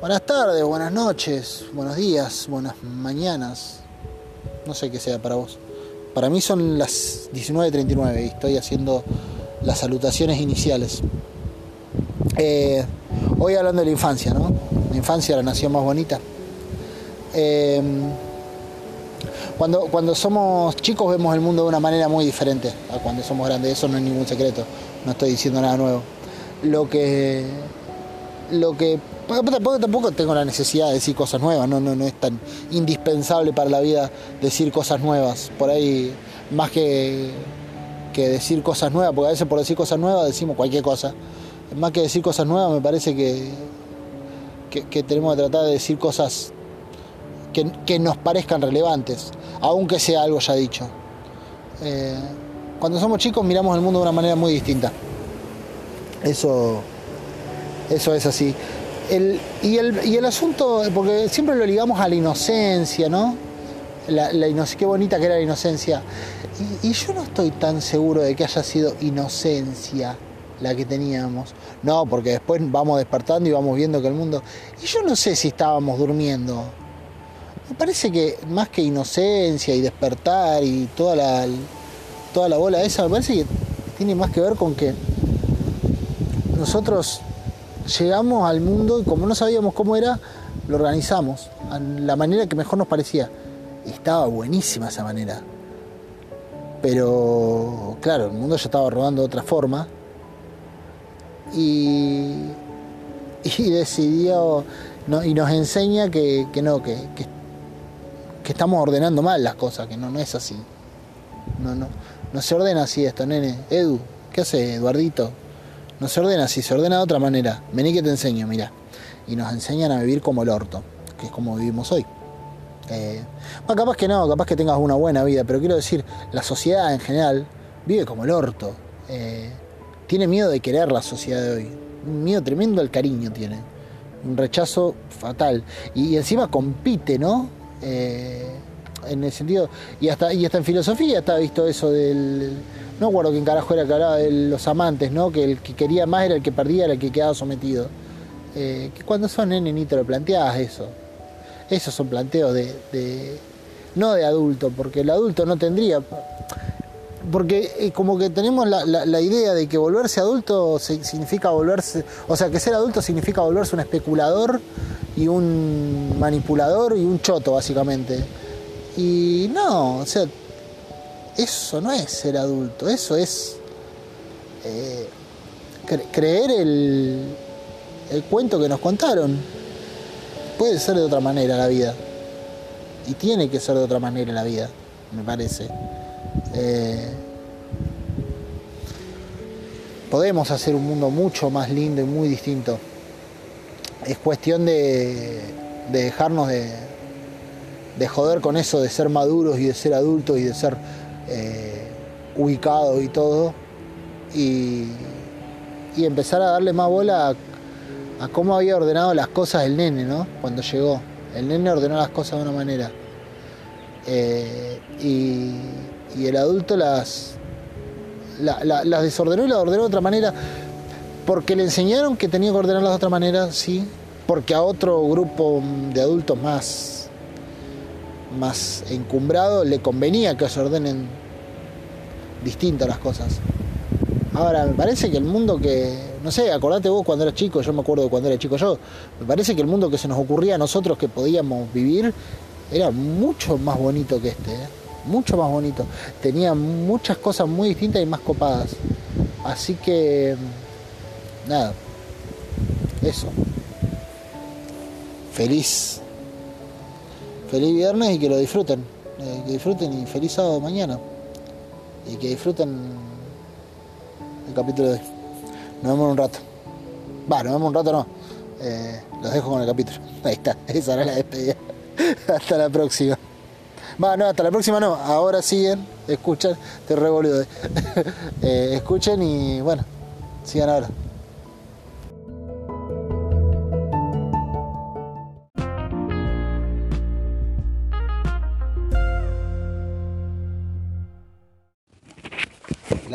Buenas tardes, buenas noches, buenos días, buenas mañanas. No sé qué sea para vos. Para mí son las 19.39 y estoy haciendo las salutaciones iniciales. Eh, hoy hablando de la infancia, ¿no? La infancia, la nación más bonita. Eh, cuando, cuando somos chicos vemos el mundo de una manera muy diferente a cuando somos grandes. Eso no es ningún secreto. No estoy diciendo nada nuevo. Lo que. Lo que Tampoco, tampoco tengo la necesidad de decir cosas nuevas, no, no, no es tan indispensable para la vida decir cosas nuevas. Por ahí, más que, que decir cosas nuevas, porque a veces por decir cosas nuevas decimos cualquier cosa. Más que decir cosas nuevas, me parece que, que, tenemos que tratar de decir cosas que, que, nos parezcan relevantes, aunque sea algo ya dicho. Eh, cuando somos chicos miramos el mundo de una manera muy distinta. Eso, eso es así y, el, asunto, porque siempre lo ligamos a la inocencia, ¿no? La, qué bonita que era la inocencia. Y, yo no estoy tan seguro de que haya sido inocencia la que teníamos. No, porque después vamos despertando y vamos viendo que el mundo... Y yo no sé si estábamos durmiendo. Me parece que más que inocencia y despertar y toda la, toda la bola esa, me parece que tiene más que ver con que nosotros llegamos al mundo y como no sabíamos cómo era, lo organizamos a la manera que mejor nos parecía. Estaba buenísima esa manera. Pero claro, el mundo ya estaba rodando de otra forma. Y, y decidió y nos enseña que, no, que, que, estamos ordenando mal las cosas, que no, no es así. No, no, no se ordena así esto, nene. Edu, ¿qué hace Eduardito? No se ordena así, se ordena de otra manera. Vení que te enseño, mira. Y nos enseñan a vivir como el orto, que es como vivimos hoy. Eh, capaz que no, capaz que tengas una buena vida, pero quiero decir, la sociedad en general vive como el orto. Eh, tiene miedo de querer la sociedad de hoy. Un miedo tremendo al cariño tiene. Un rechazo fatal. Y, encima compite, ¿no? Eh, en el sentido. Y hasta, y hasta en filosofía está visto eso del no recuerdo quién carajo era que hablaba de los amantes, ¿no? Que el que quería más era el que perdía, era el que quedaba sometido. Eh, que cuando son nene ni te lo planteabas eso. Esos son planteos de, no de adulto, porque el adulto no tendría. Porque eh, como que tenemos la, idea de que volverse adulto significa volverse. O sea, que ser adulto significa volverse un especulador y un manipulador y un choto, básicamente. Y no, o sea, eso no es ser adulto, eso es eh, creer el, el cuento que nos contaron. Puede ser de otra manera la vida. Y tiene que ser de otra manera la vida, me parece. Eh, podemos hacer un mundo mucho más lindo y muy distinto. Es cuestión de, de dejarnos de, de joder con eso de ser maduros y de ser adultos y de ser eh, ubicado y todo, y, empezar a darle más bola a, cómo había ordenado las cosas el nene, ¿no? Cuando llegó. El nene ordenó las cosas de una manera. Eh, y, el adulto las, las desordenó y las ordenó de otra manera. Porque le enseñaron que tenía que ordenarlas de otra manera, sí. Porque a otro grupo de adultos más más encumbrado le convenía que se ordenen distintas las cosas. Ahora, me parece que el mundo que, no sé, acordate vos cuando eras chico, yo me acuerdo de cuando era chico yo, me parece que el mundo que se nos ocurría a nosotros que podíamos vivir era mucho más bonito que este, ¿eh? mucho más bonito. Tenía muchas cosas muy distintas y más copadas. Así que, nada, eso. Feliz feliz viernes y que lo disfruten. Eh, que disfruten y feliz sábado mañana. Y que disfruten el capítulo de hoy. Nos vemos en un rato. Va, nos vemos un rato no. Eh, los dejo con el capítulo. Ahí está, esa era la despedida. hasta la próxima. Va, no, hasta la próxima no. Ahora siguen, escuchan, te revolvió. eh, escuchen y bueno, sigan ahora.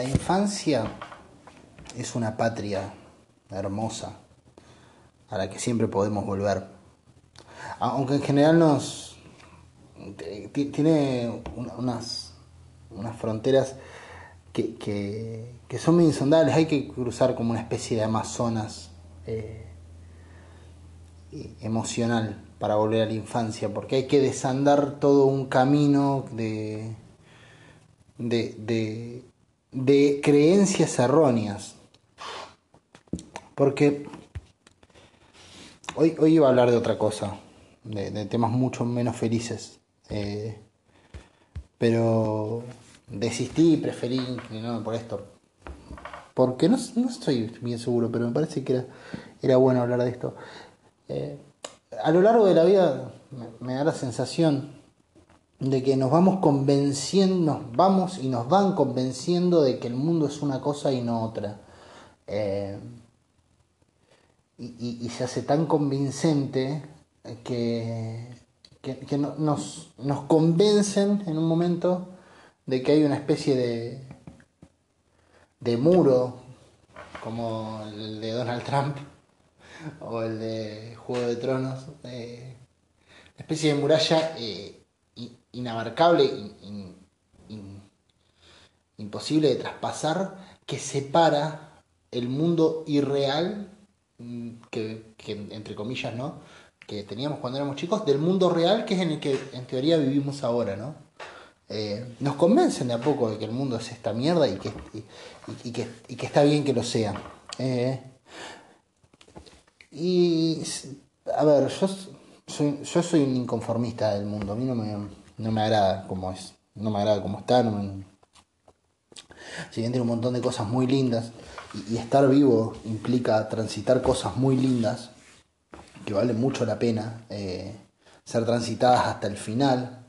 Infancia es una patria hermosa a la que siempre podemos volver. aunque en general nos tiene unas, unas fronteras que, que, son muy insondables, hay que cruzar como una especie de Amazonas eh, emocional para volver a la infancia, porque hay que desandar todo un camino de, de creencias erróneas. Porque hoy, hoy iba a hablar de otra cosa, de, temas mucho menos felices. Eh, pero desistí preferí inclinarme por esto. Porque no, estoy bien seguro, pero me parece que era, era bueno hablar de esto. Eh, a lo largo de la vida me, da la sensación de que nos vamos convenciendo, nos vamos y nos van convenciendo de que el mundo es una cosa y no otra. Eh, y, se hace tan convincente que, que, nos, nos, convencen en un momento de que hay una especie de, de muro, como el de Donald Trump o el de Juego de Tronos, eh, una especie de muralla eh, inabarcable, imposible de traspasar, que separa el mundo irreal, mm, que, entre comillas, ¿no? que teníamos cuando éramos chicos, del mundo real, que es en el que en teoría vivimos ahora, ¿no? Eh, nos convencen de a poco de que el mundo es esta mierda y que, y, que, está bien que lo sea. Eh, y, a ver, yo soy, yo soy un inconformista del mundo, a mí no me, no me agrada como es, no me agrada como está, si bien tiene un montón de cosas muy lindas y, estar vivo implica transitar cosas muy lindas que valen mucho la pena eh, ser transitadas hasta el final,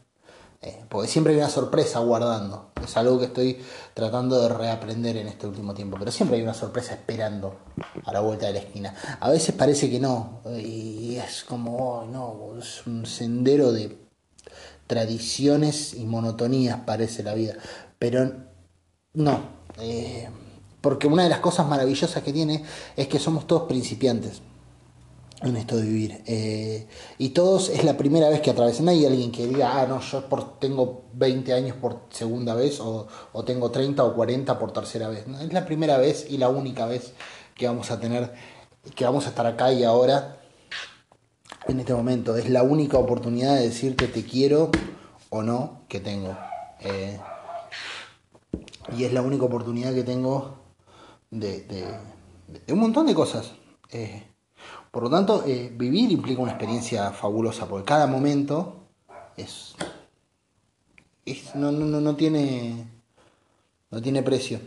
eh, porque siempre hay una sorpresa guardando. Es algo que estoy tratando de reaprender en este último tiempo, pero siempre hay una sorpresa esperando a la vuelta de la esquina. A veces parece que no, y es como, oh, no, es un sendero de tradiciones y monotonías parece la vida, pero no, eh, porque una de las cosas maravillosas que tiene es que somos todos principiantes en esto de vivir. Eh, y todos es la primera vez que atravesan. No hay alguien que diga, ah, no, yo tengo 20 años por segunda vez o, o, tengo 30 o 40 por tercera vez. Es la primera vez y la única vez que vamos a tener, que vamos a estar acá y ahora, en este momento. Es la única oportunidad de decirte te quiero o no que tengo. Eh, y es la única oportunidad que tengo de, un montón de cosas. Eh, por lo tanto, eh, vivir implica una experiencia fabulosa, porque cada momento es, no, no, no, tiene, no tiene precio.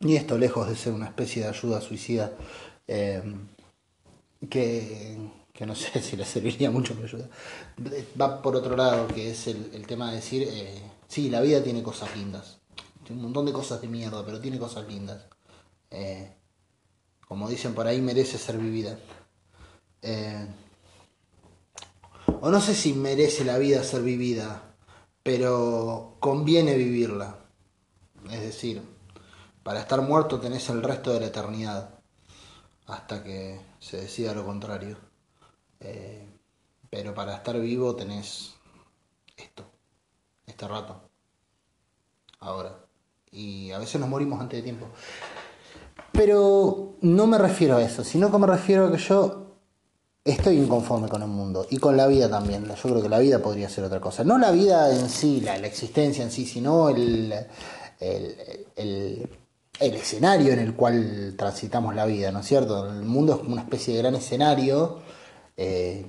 Y esto, lejos de ser una especie de ayuda suicida, eh, que, no sé si le serviría mucho mi ayuda, va por otro lado, que es el, tema de decir, eh, sí, la vida tiene cosas lindas. Tiene un montón de cosas de mierda, pero tiene cosas lindas. como dicen por ahí, merece ser vivida. Eh, o no sé si merece la vida ser vivida, pero conviene vivirla. Es decir, para estar muerto tenés el resto de la eternidad, hasta que se decida lo contrario. Eh, pero para estar vivo tenés esto, este rato, ahora. Y a veces nos morimos antes de tiempo. Pero no me refiero a eso, sino que me refiero a que yo estoy inconforme con el mundo y con la vida también. Yo creo que la vida podría ser otra cosa. No la vida en sí, la, existencia en sí, sino el, el, escenario en el cual transitamos la vida, ¿no es cierto? El mundo es como una especie de gran escenario eh,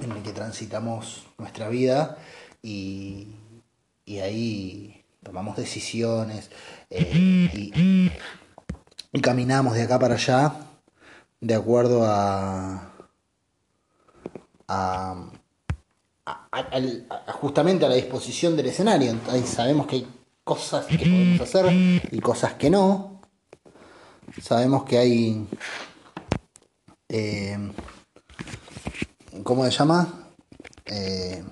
en el que transitamos nuestra vida y, y ahí tomamos decisiones eh, y, caminamos de acá para allá de acuerdo a, a, justamente a la disposición del escenario. Sabemos que hay cosas que podemos hacer y cosas que no. Sabemos que hay... Eh, ¿Cómo se llama? Eh,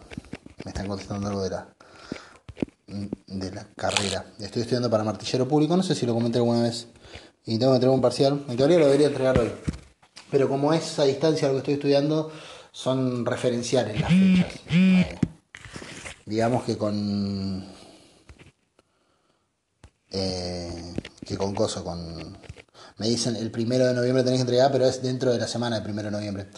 me están contestando algo de la, de la carrera. Estoy estudiando para martillero público, no sé si lo comenté alguna vez. Y tengo que entregar un parcial. En teoría lo debería entregar hoy. Pero como es a distancia lo que estoy estudiando, son referenciales las fechas. Eh, digamos que con. Que con Coso, con. Me dicen el primero de noviembre tenés que entregar, pero es dentro de la semana del primero de noviembre.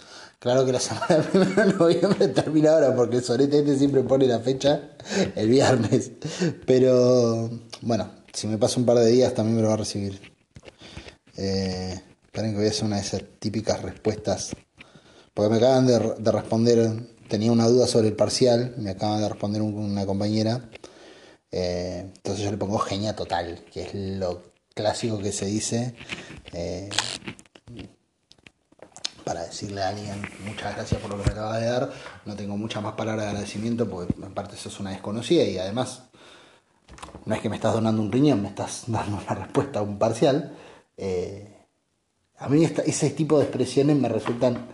Claro que la semana del primero de noviembre termina ahora, porque el sorete este siempre pone la fecha el viernes. Pero bueno, si me pasa un par de días también me lo va a recibir. Eh, esperen que voy a hacer una de esas típicas respuestas porque me acaban de, responder, tenía una duda sobre el parcial, me acaban de responder una compañera. Eh, entonces yo le pongo genia total, que es lo clásico que se dice eh, para decirle a alguien muchas gracias por lo que me acaba de dar. No tengo muchas más palabras de agradecimiento porque en parte eso es una desconocida y además no es que me estás donando un riñón, me estás dando una respuesta a un parcial. Eh, a mí ese tipo de expresiones me resultan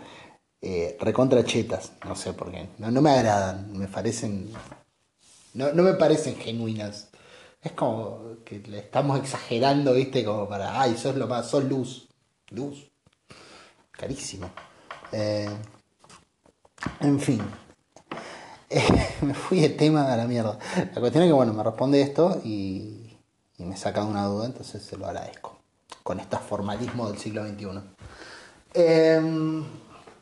eh, recontra chetas, no sé por qué, no, me agradan, me parecen, no, me parecen genuinas. Es como que le estamos exagerando, viste, como para, ay, sos lo más, sos luz, luz, carísimo. Eh, en fin, me fui de tema a la mierda. La cuestión es que, bueno, me responde esto y, y me saca una duda, entonces se lo agradezco. Con este formalismo del siglo XXI. Eh,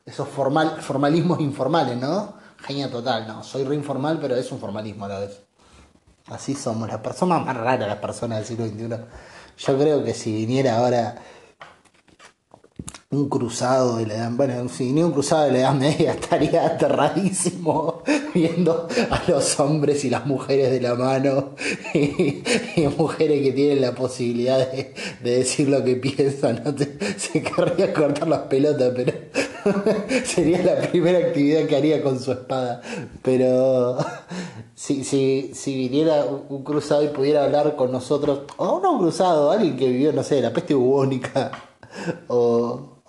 esos formal, formalismos informales, ¿no? Genia total, no, soy re informal, pero es un formalismo a la vez. Así somos, las personas más raras, las personas del siglo XXI. Yo creo que si viniera ahora un cruzado de la edad, bueno, si viniera un cruzado de la edad media estaría aterradísimo viendo a los hombres y las mujeres de la mano y, mujeres que tienen la posibilidad de, decir lo que piensan. ¿no? se querría cortar las pelotas, pero sería la primera actividad que haría con su espada. Pero si, si, si viniera un cruzado y pudiera hablar con nosotros, o no un cruzado, alguien que vivió, no sé, la peste bubónica, o,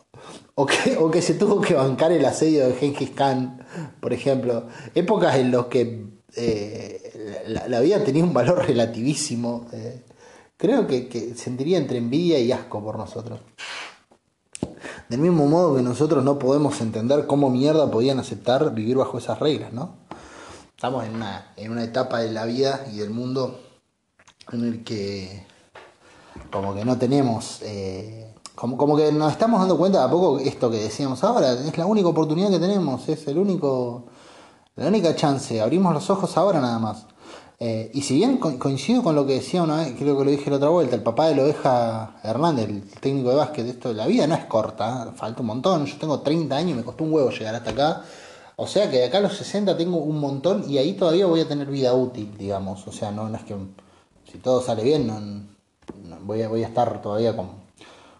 o, que, o que se tuvo que bancar el asedio de Genghis Khan, por ejemplo, épocas en las que eh, la, vida tenía un valor relativísimo. Eh, creo que, que sentiría entre envidia y asco por nosotros. Del mismo modo que nosotros no podemos entender cómo mierda podían aceptar vivir bajo esas reglas, ¿no? Estamos en una, en una etapa de la vida y del mundo en el que como que no tenemos, eh, como, como que nos estamos dando cuenta de a poco esto que decíamos ahora, es la única oportunidad que tenemos, es el único, la única chance, abrimos los ojos ahora nada más. Eh, y si bien coincido con lo que decía una vez, creo que lo dije la otra vuelta, el papá de la oveja Hernández, el técnico de básquet, esto la vida no es corta, falta un montón. Yo tengo 30 años y me costó un huevo llegar hasta acá. O sea que de acá a los 60 tengo un montón y ahí todavía voy a tener vida útil, digamos. O sea, no, es que si todo sale bien, no, voy, a, voy a estar todavía con,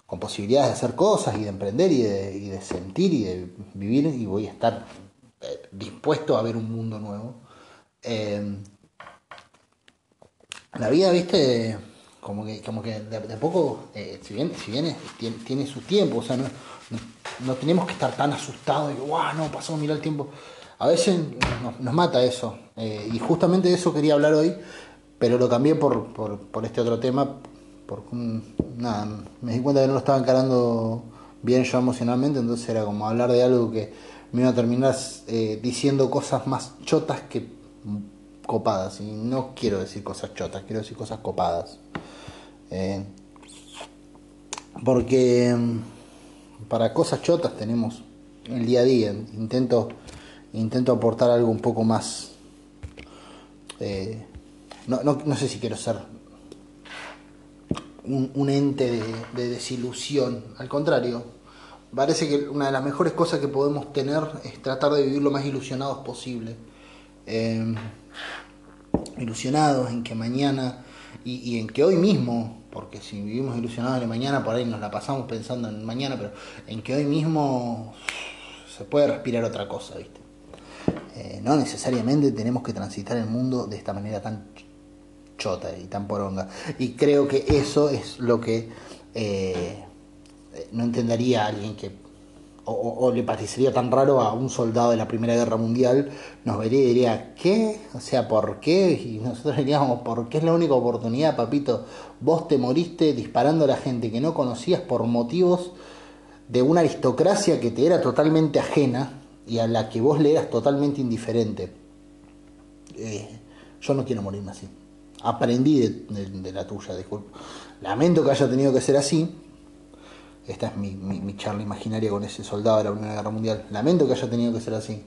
con, posibilidades de hacer cosas y de emprender y de, sentir y de vivir y voy a estar eh, dispuesto a ver un mundo nuevo. Eh, la vida, viste, como que, como que de, a poco, eh, si bien, si bien tiene, su tiempo, o sea, no, no, tenemos que estar tan asustados y guau, no, pasó, mira el tiempo. A veces nos, mata eso. Eh, y justamente de eso quería hablar hoy, pero lo cambié por, por, por este otro tema, porque nada, me di cuenta que no lo estaba encarando bien yo emocionalmente, entonces era como hablar de algo que me iba a terminar eh, diciendo cosas más chotas que copadas. Y no quiero decir cosas chotas, quiero decir cosas copadas. Eh, porque mm, para cosas chotas tenemos el día a día. Intento, intento aportar algo un poco más. Eh, no, no, sé si quiero ser un, ente de, desilusión. Al contrario, parece que una de las mejores cosas que podemos tener es tratar de vivir lo más ilusionados posible. Eh, ilusionados en que mañana y, en que hoy mismo, porque si vivimos ilusionados en mañana, por ahí nos la pasamos pensando en mañana, pero en que hoy mismo se puede respirar otra cosa, ¿viste? Eh, no necesariamente tenemos que transitar el mundo de esta manera tan chota y tan poronga. Y creo que eso es lo que eh, no entendería alguien que o, le parecería tan raro a un soldado de la Primera Guerra Mundial, nos vería y diría, ¿qué? O sea, ¿por qué? Y nosotros diríamos, porque es la única oportunidad, papito. Vos te moriste disparando a la gente que no conocías por motivos de una aristocracia que te era totalmente ajena y a la que vos le eras totalmente indiferente. Eh, yo no quiero morirme así. Aprendí de, la tuya, disculpa. Lamento que haya tenido que ser así. Esta es mi, charla imaginaria con ese soldado de la Primera Guerra Mundial. Lamento que haya tenido que ser así.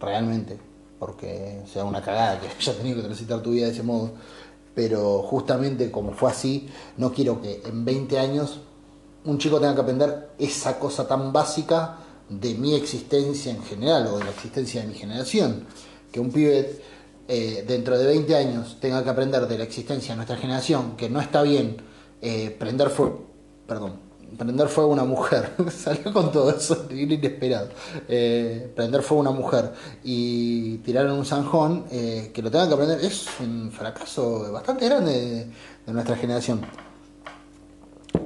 Realmente. Porque sea una cagada que haya tenido que transitar tu vida de ese modo. Pero justamente como fue así, no quiero que en 20 años un chico tenga que aprender esa cosa tan básica de mi existencia en general o de la existencia de mi generación. Que un pibe eh, dentro de 20 años tenga que aprender de la existencia de nuestra generación, que no está bien eh, prender fuego, perdón, prender fuego a una mujer, salió con todo eso, inesperado, eh, prender fuego a una mujer y tirar en un zanjón, que lo tenga que aprender, es un fracaso bastante grande de nuestra generación.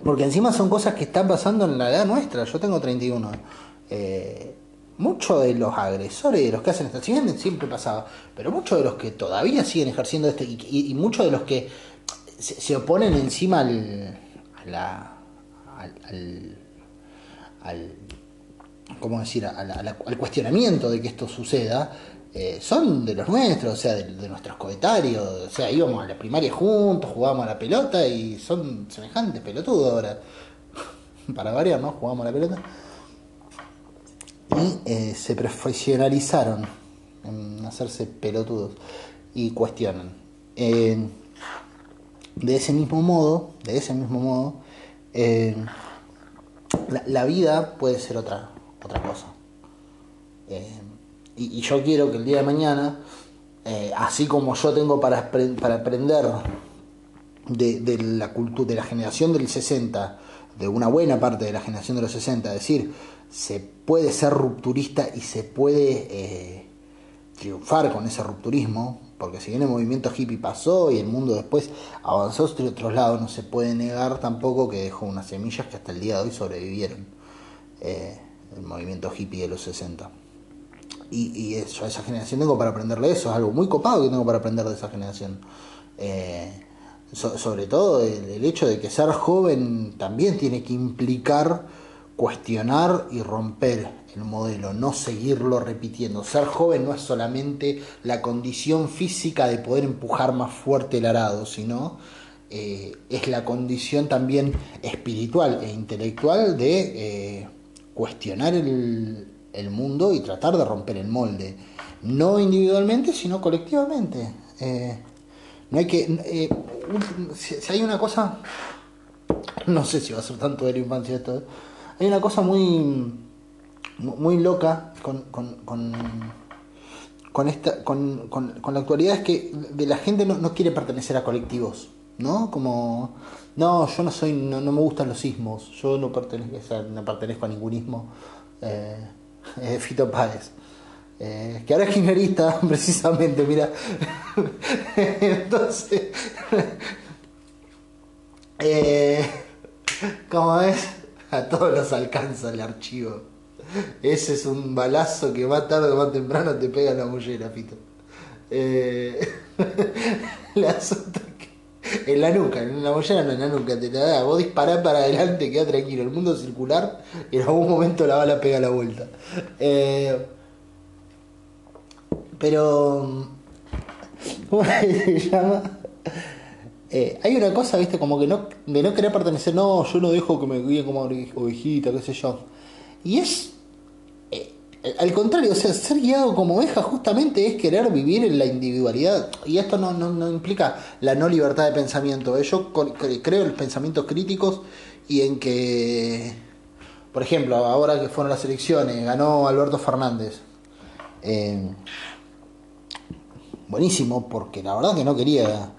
Porque encima son cosas que están pasando en la edad nuestra. Yo tengo 31. Eh, muchos de los agresores, de los que hacen esto, si bien siempre pasaba, pero muchos de los que todavía siguen ejerciendo esto y, muchos de los que se, oponen encima al, a la, al, al, ¿cómo decir? al cuestionamiento de que esto suceda, eh, son de los nuestros, o sea, de, nuestros coetarios, o sea, íbamos a la primaria juntos, jugábamos a la pelota y son semejantes pelotudos ahora. Para variar, ¿no? Jugábamos a la pelota. Y eh, se profesionalizaron en hacerse pelotudos y cuestionan. de ese mismo modo, de ese mismo modo, la, la, vida puede ser otra, otra cosa. Y, yo quiero que el día de mañana, eh, así como yo tengo para, para aprender de, la cultura, de la generación del 60, de una buena parte de la generación de los 60, es decir, se puede ser rupturista y se puede eh, triunfar con ese rupturismo, porque si bien el movimiento hippie pasó y el mundo después avanzó hacia otros lados, no se puede negar tampoco que dejó unas semillas que hasta el día de hoy sobrevivieron. Eh, el movimiento hippie de los 60 y, eso, a esa generación tengo para aprenderle eso, es algo muy copado que tengo para aprender de esa generación. Eh, sobre todo el, hecho de que ser joven también tiene que implicar cuestionar y romper el modelo, no seguirlo repitiendo. Ser joven no es solamente la condición física de poder empujar más fuerte el arado, sino eh, es la condición también espiritual e intelectual de eh, cuestionar el, el mundo y tratar de romper el molde. No individualmente, sino colectivamente. Eh, no hay que. Si, hay una cosa. No sé si va a ser tanto de la infancia esto. Hay una cosa muy. Muy loca con, con, con, esta, con, con, la actualidad es que de la gente no, no, quiere pertenecer a colectivos, ¿no? Como, no, yo no soy, no, no me gustan los sismos, yo no pertenezco, a ningún ismo. Eh, eh, Fito Páez. Eh, que ahora es kirchnerista, precisamente, mira. Entonces, eh, como ves, a todos los alcanza el archivo. Ese es un balazo que más tarde o más temprano te pega en la mollera, Fito. Eh, en la nuca, en la mollera no en la nuca, te la da. Vos disparás para adelante, queda tranquilo. El mundo circular y en algún momento la bala pega la vuelta. Eh, pero. ¿Cómo se llama? Eh, hay una cosa, viste, como que no, de no querer pertenecer, no, yo no dejo que me guíen como ovejita, qué sé yo. Y es al contrario, o sea, ser guiado como oveja justamente es querer vivir en la individualidad. Y esto no, no, implica la no libertad de pensamiento. ¿eh? Yo creo en los pensamientos críticos y en que, por ejemplo, ahora que fueron las elecciones, ganó Alberto Fernández. Eh, buenísimo, porque la verdad que no quería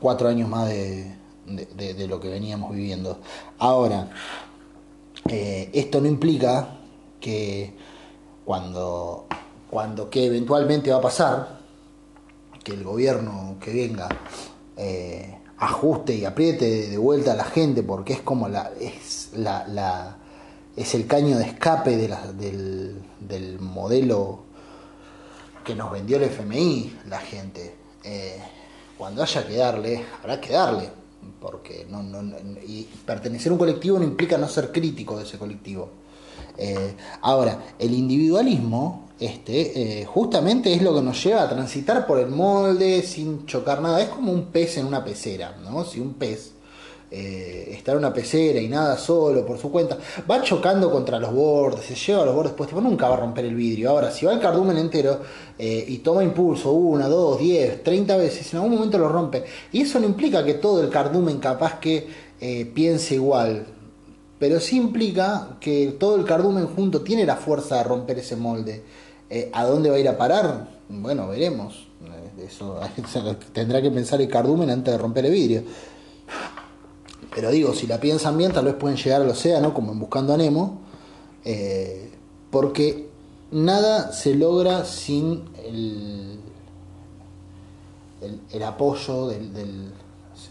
cuatro años más de, de, lo que veníamos viviendo. Ahora, eh, esto no implica que cuando, cuando que eventualmente va a pasar, que el gobierno que venga eh, ajuste y apriete de vuelta a la gente, porque es como la, es la, la es el caño de escape del, del, modelo que nos vendió el FMI, la gente. Eh, cuando haya que darle, habrá que darle, porque no, no, y pertenecer a un colectivo no implica no ser crítico de ese colectivo. Eh, ahora, el individualismo este, eh, justamente es lo que nos lleva a transitar por el molde sin chocar nada. Es como un pez en una pecera, ¿no? Si un pez eh, está en una pecera y nada solo por su cuenta, va chocando contra los bordes, se lleva a los bordes, pues nunca va a romper el vidrio. Ahora, si va el cardumen entero y toma impulso una, dos, diez, treinta veces, en algún momento lo rompe. Y eso no implica que todo el cardumen capaz que piense igual pero sí implica que todo el cardumen junto tiene la fuerza de romper ese molde. Eh, ¿A dónde va a ir a parar? Bueno, veremos. Eh, eso tendrá que pensar el cardumen antes de romper el vidrio. Pero digo, si la piensan bien, tal vez pueden llegar al océano, como en Buscando a Nemo, eh, porque nada se logra sin el, el, apoyo del,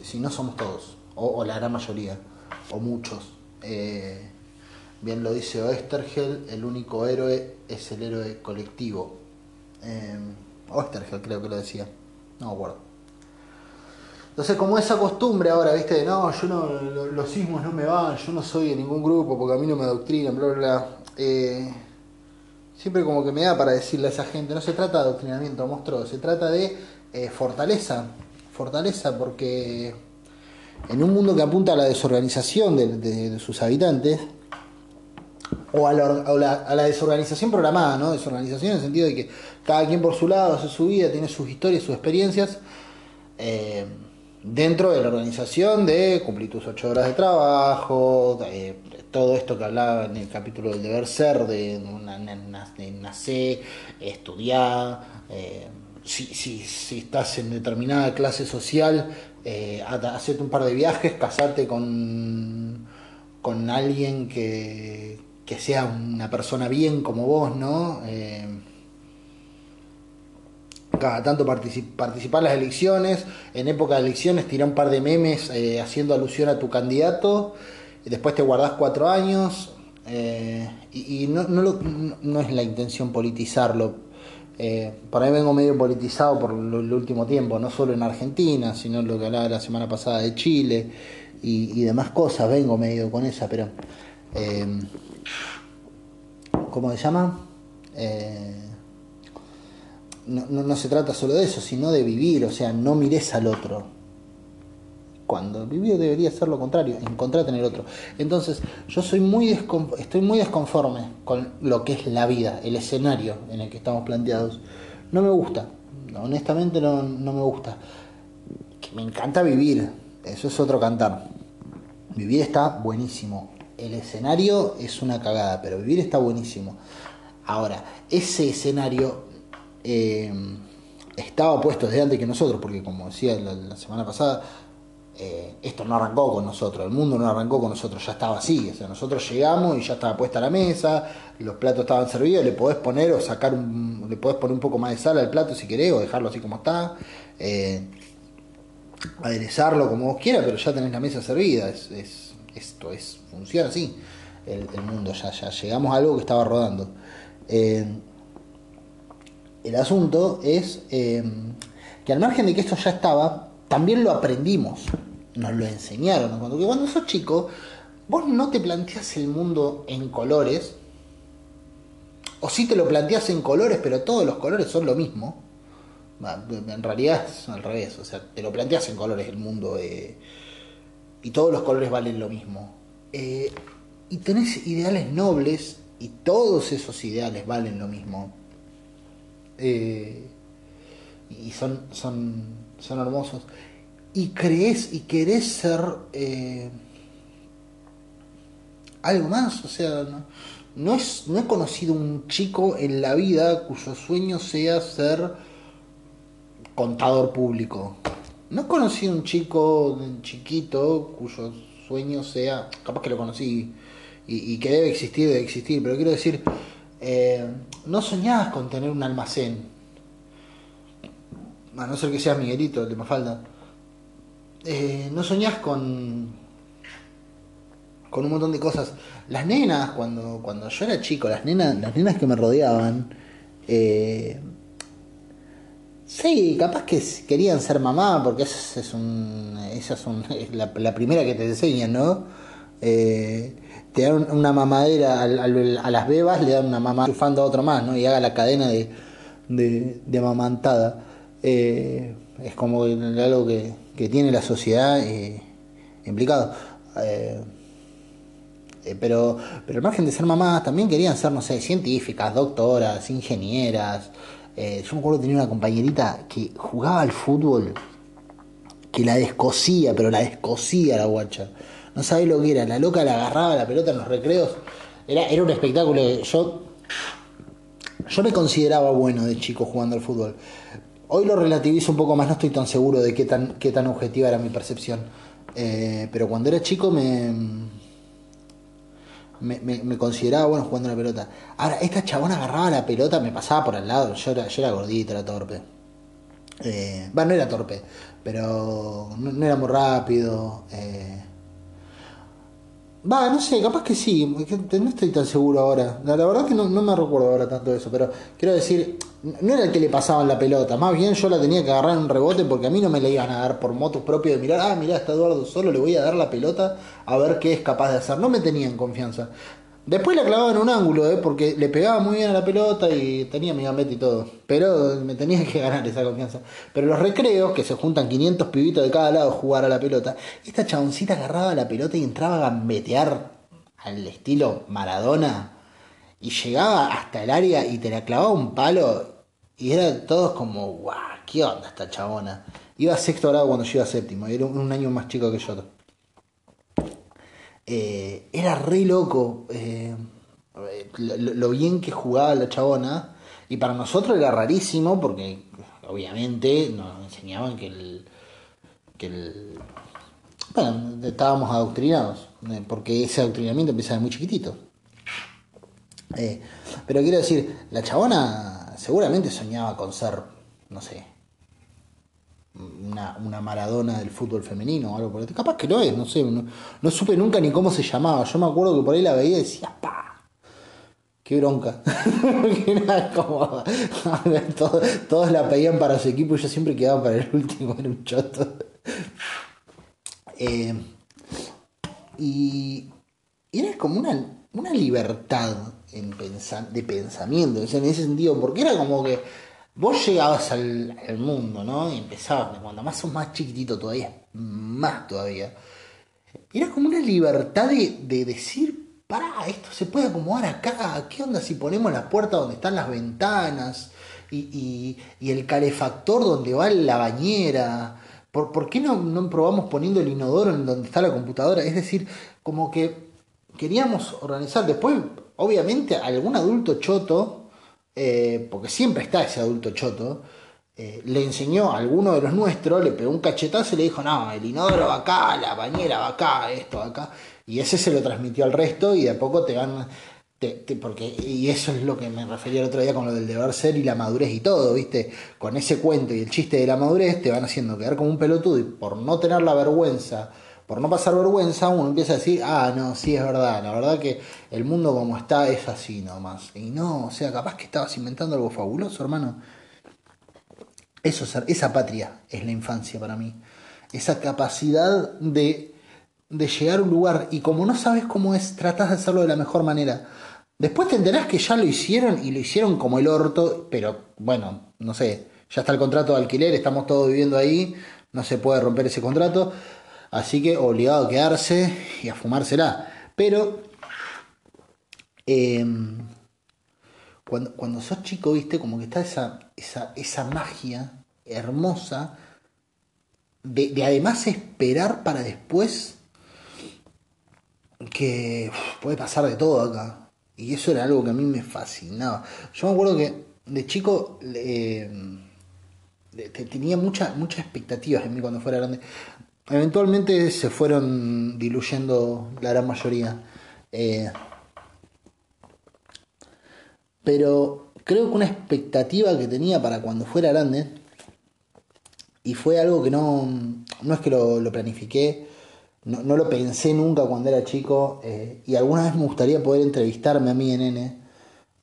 Si no somos todos, o, la gran mayoría, o muchos. Bien lo dice Oestergel, el único héroe es el héroe colectivo. Eh, Oestergel creo que lo decía, no me acuerdo. Entonces como esa costumbre ahora, viste, de no, yo no, los sismos no me van, yo no soy de ningún grupo porque a mí no me adoctrinan, bla, bla, bla. Eh, siempre como que me da para decirle a esa gente, no se trata de adoctrinamiento monstruoso, se trata de eh, fortaleza, fortaleza porque en un mundo que apunta a la desorganización de sus habitantes, o a la, desorganización programada, ¿no? Desorganización en el sentido de que cada quien por su lado hace su vida, tiene sus historias, sus experiencias, eh, dentro de la organización de cumplir tus ocho horas de trabajo, todo esto que hablaba en el capítulo del deber ser, de, nacer, estudiar, eh, si, si, si, estás en determinada clase social, eh, hacerte un par de viajes, casarte con, con alguien que que sea una persona bien como vos, ¿no? Eh, cada tanto participar en las elecciones, en época de elecciones tirar un par de memes eh, haciendo alusión a tu candidato, y después te guardás cuatro años, eh, y, no, no, es la intención politizarlo. Para mí vengo medio politizado por el último tiempo, no solo en Argentina, sino lo que hablaba la semana pasada de Chile y, demás cosas, vengo medio con esa, pero ¿cómo se llama? Eh, no, se trata solo de eso, sino de vivir, o sea, no mires al otro. Cuando vivir debería ser lo contrario, encontrarte en el otro. Entonces, yo soy muy estoy muy desconforme con lo que es la vida, el escenario en el que estamos planteados. No me gusta, honestamente no, no me gusta. Me encanta vivir, eso es otro cantar. Vivir está buenísimo, el escenario es una cagada, pero vivir está buenísimo. Ahora, ese escenario eh, estaba puesto desde antes que nosotros, porque como decía la, semana pasada, eh, esto no arrancó con nosotros, el mundo no arrancó con nosotros, ya estaba así. O sea, nosotros llegamos y ya estaba puesta la mesa, los platos estaban servidos, le podés poner o sacar un, le podés poner un poco más de sal al plato si querés, o dejarlo así como está. Eh, aderezarlo como vos quieras, pero ya tenés la mesa servida. es esto es, funciona así el, mundo, ya, ya llegamos a algo que estaba rodando. Eh, el asunto es que al margen de que esto ya estaba, también lo aprendimos, nos lo enseñaron. Cuando, cuando sos chico, vos no te planteas el mundo en colores, o si te lo planteas en colores, pero todos los colores son lo mismo. En realidad es al revés, o sea, te lo planteas en colores el mundo. Eh, y todos los colores valen lo mismo. Eh, y tenés ideales nobles y todos esos ideales valen lo mismo. Eh, y son, son, son hermosos. Y crees y querés ser eh, algo más. O sea, no, no, he conocido un chico en la vida cuyo sueño sea ser contador público. No conocí a un chico chiquito cuyo sueño sea, capaz que lo conocí y, que debe existir, debe existir, pero quiero decir, eh, no soñabas con tener un almacén, a no ser que seas Miguelito, el de Mafalda, eh, no soñás con, con un montón de cosas. Las nenas, cuando, cuando yo era chico, las nenas, las nenas que me rodeaban, eh, Sí, capaz que querían ser mamá, porque esa es, un, esa es, la, primera que te enseñan, ¿no? Eh, te dan una mamadera a las bebas, le dan una mamá chufando a otro más, ¿no? Y haga la cadena de, de, de amamantada. Eh, es como algo que, que tiene la sociedad eh, implicado. Eh, pero, pero al margen de ser mamás, también querían ser, no sé, científicas, doctoras, ingenieras. yo me acuerdo que tenía una compañerita que jugaba al fútbol, que la descosía, pero la descosía la guacha. No sabés lo que era, la loca la agarraba la pelota en los recreos. Era, era un espectáculo. Yo, yo me consideraba bueno de chico jugando al fútbol. Hoy lo relativizo un poco más, no estoy tan seguro de qué tan, qué tan objetiva era mi percepción. Eh, pero cuando era chico me, me, consideraba bueno jugando la pelota. Ahora, esta chabona agarraba la pelota, me pasaba por al lado. Yo era, yo era gordito, era torpe. Eh, bueno, no era torpe, pero no, era muy rápido. Eh, Va, no sé, capaz que sí, no estoy tan seguro ahora. La, verdad que no, me recuerdo ahora tanto eso, pero quiero decir, no era el que le pasaban la pelota, más bien yo la tenía que agarrar en un rebote porque a mí no me la iban a dar por motos propio de mirar, ah, mira, está Eduardo solo, le voy a dar la pelota a ver qué es capaz de hacer. No me tenían confianza. Después la clavaba en un ángulo, ¿eh? porque le pegaba muy bien a la pelota y tenía mi gambeta y todo. Pero me tenía que ganar esa confianza. Pero los recreos, que se juntan 500 pibitos de cada lado a jugar a la pelota, esta chaboncita agarraba la pelota y entraba a gambetear al estilo Maradona. Y llegaba hasta el área y te la clavaba un palo. Y era todos como, guau, ¿qué onda esta chabona? Iba a sexto grado cuando yo iba a séptimo. Y era un año más chico que yo. Eh, era re loco eh, lo, bien que jugaba la chabona. Y para nosotros era rarísimo porque obviamente nos enseñaban que el... Que el bueno, estábamos adoctrinados, eh, porque ese adoctrinamiento empieza de muy chiquitito. pero quiero decir, la chabona seguramente soñaba con ser, no sé, una, una, Maradona del fútbol femenino o algo por el Capaz que lo es, no sé, no, supe nunca ni cómo se llamaba. Yo me acuerdo que por ahí la veía y decía, ¡pa! ¡Qué bronca! era como, todos, la pedían para su equipo y yo siempre quedaba para el último, en un choto. Eh, y, era como una, una libertad en de pensamiento, en ese sentido, porque era como que vos llegabas al, mundo, ¿no? Y empezabas, cuando más sos más chiquitito todavía, más todavía. Era como una libertad de, decir, pará, esto se puede acomodar acá, ¿qué onda si ponemos la puerta donde están las ventanas? Y, el calefactor donde va la bañera. ¿Por, qué no, no probamos poniendo el inodoro en donde está la computadora? Es decir, como que queríamos organizar. Después, obviamente, algún adulto choto eh, porque siempre está ese adulto choto, eh, le enseñó a alguno de los nuestros, le pegó un cachetazo y le dijo, no, el inodoro va acá, la bañera va acá, esto va acá. Y ese se lo transmitió al resto y de a poco te van... porque, y eso es lo que me refería el otro día con lo del deber ser y la madurez y todo, ¿viste? Con ese cuento y el chiste de la madurez te van haciendo quedar como un pelotudo y por no tener la vergüenza por no pasar vergüenza, uno empieza a decir, ah, no, sí es verdad, la verdad que el mundo como está es así nomás. Y no, o sea, capaz que estabas inventando algo fabuloso, hermano. Eso, esa patria es la infancia para mí. Esa capacidad de, de llegar a un lugar y como no sabes cómo es, tratas de hacerlo de la mejor manera. Después te enterás que ya lo hicieron y lo hicieron como el orto, pero bueno, no sé, ya está el contrato de alquiler, estamos todos viviendo ahí, no se puede romper ese contrato Así que obligado a quedarse y a fumársela. Pero em, cuando, cuando sos chico, viste, como que está esa, esa, esa magia hermosa de, además esperar para después que puede pasar de todo acá. Y eso era algo que a mí me fascinaba. Yo me acuerdo que de chico em, tenía muchas muchas expectativas en mí cuando fuera grande. Eventualmente se fueron diluyendo la gran mayoría. Eh, pero creo que una expectativa que tenía para cuando fuera grande, y fue algo que no, no es que lo, planifiqué, no, lo pensé nunca cuando era chico, eh, y alguna vez me gustaría poder entrevistarme a mí en N,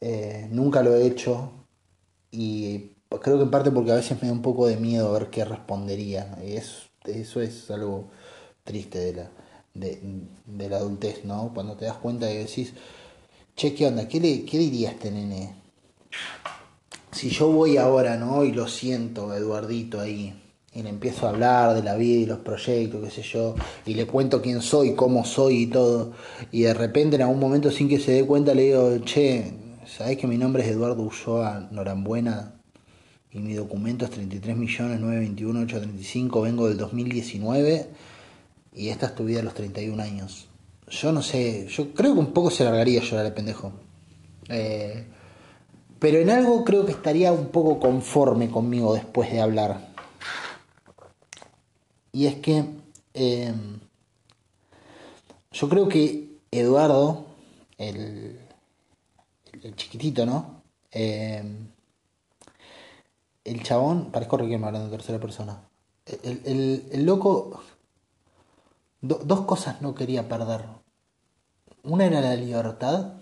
eh, nunca lo he hecho, y creo que en parte porque a veces me da un poco de miedo a ver qué respondería. Es eso es algo triste de la, de, de, la adultez, ¿no? Cuando te das cuenta y decís, che, ¿qué onda? ¿Qué, le, qué diría este nene? Si yo voy ahora, ¿no? Y lo siento, Eduardito ahí, y le empiezo a hablar de la vida y los proyectos, qué sé yo, y le cuento quién soy, cómo soy y todo, y de repente en algún momento sin que se dé cuenta le digo, che, ¿sabés que mi nombre es Eduardo Ulloa Norambuena? Y mi documento es 33.921.835, vengo del 2019 y esta es tu vida a los 31 años. Yo no sé, yo creo que un poco se largaría llorar el pendejo. Eh, pero en algo creo que estaría un poco conforme conmigo después de hablar. Y es que eh, yo creo que Eduardo, el, el chiquitito, ¿no? Eh, el chabón, parezco Riquelme hablando en tercera persona. El, el, el loco, dos cosas no quería perder. Una era la libertad,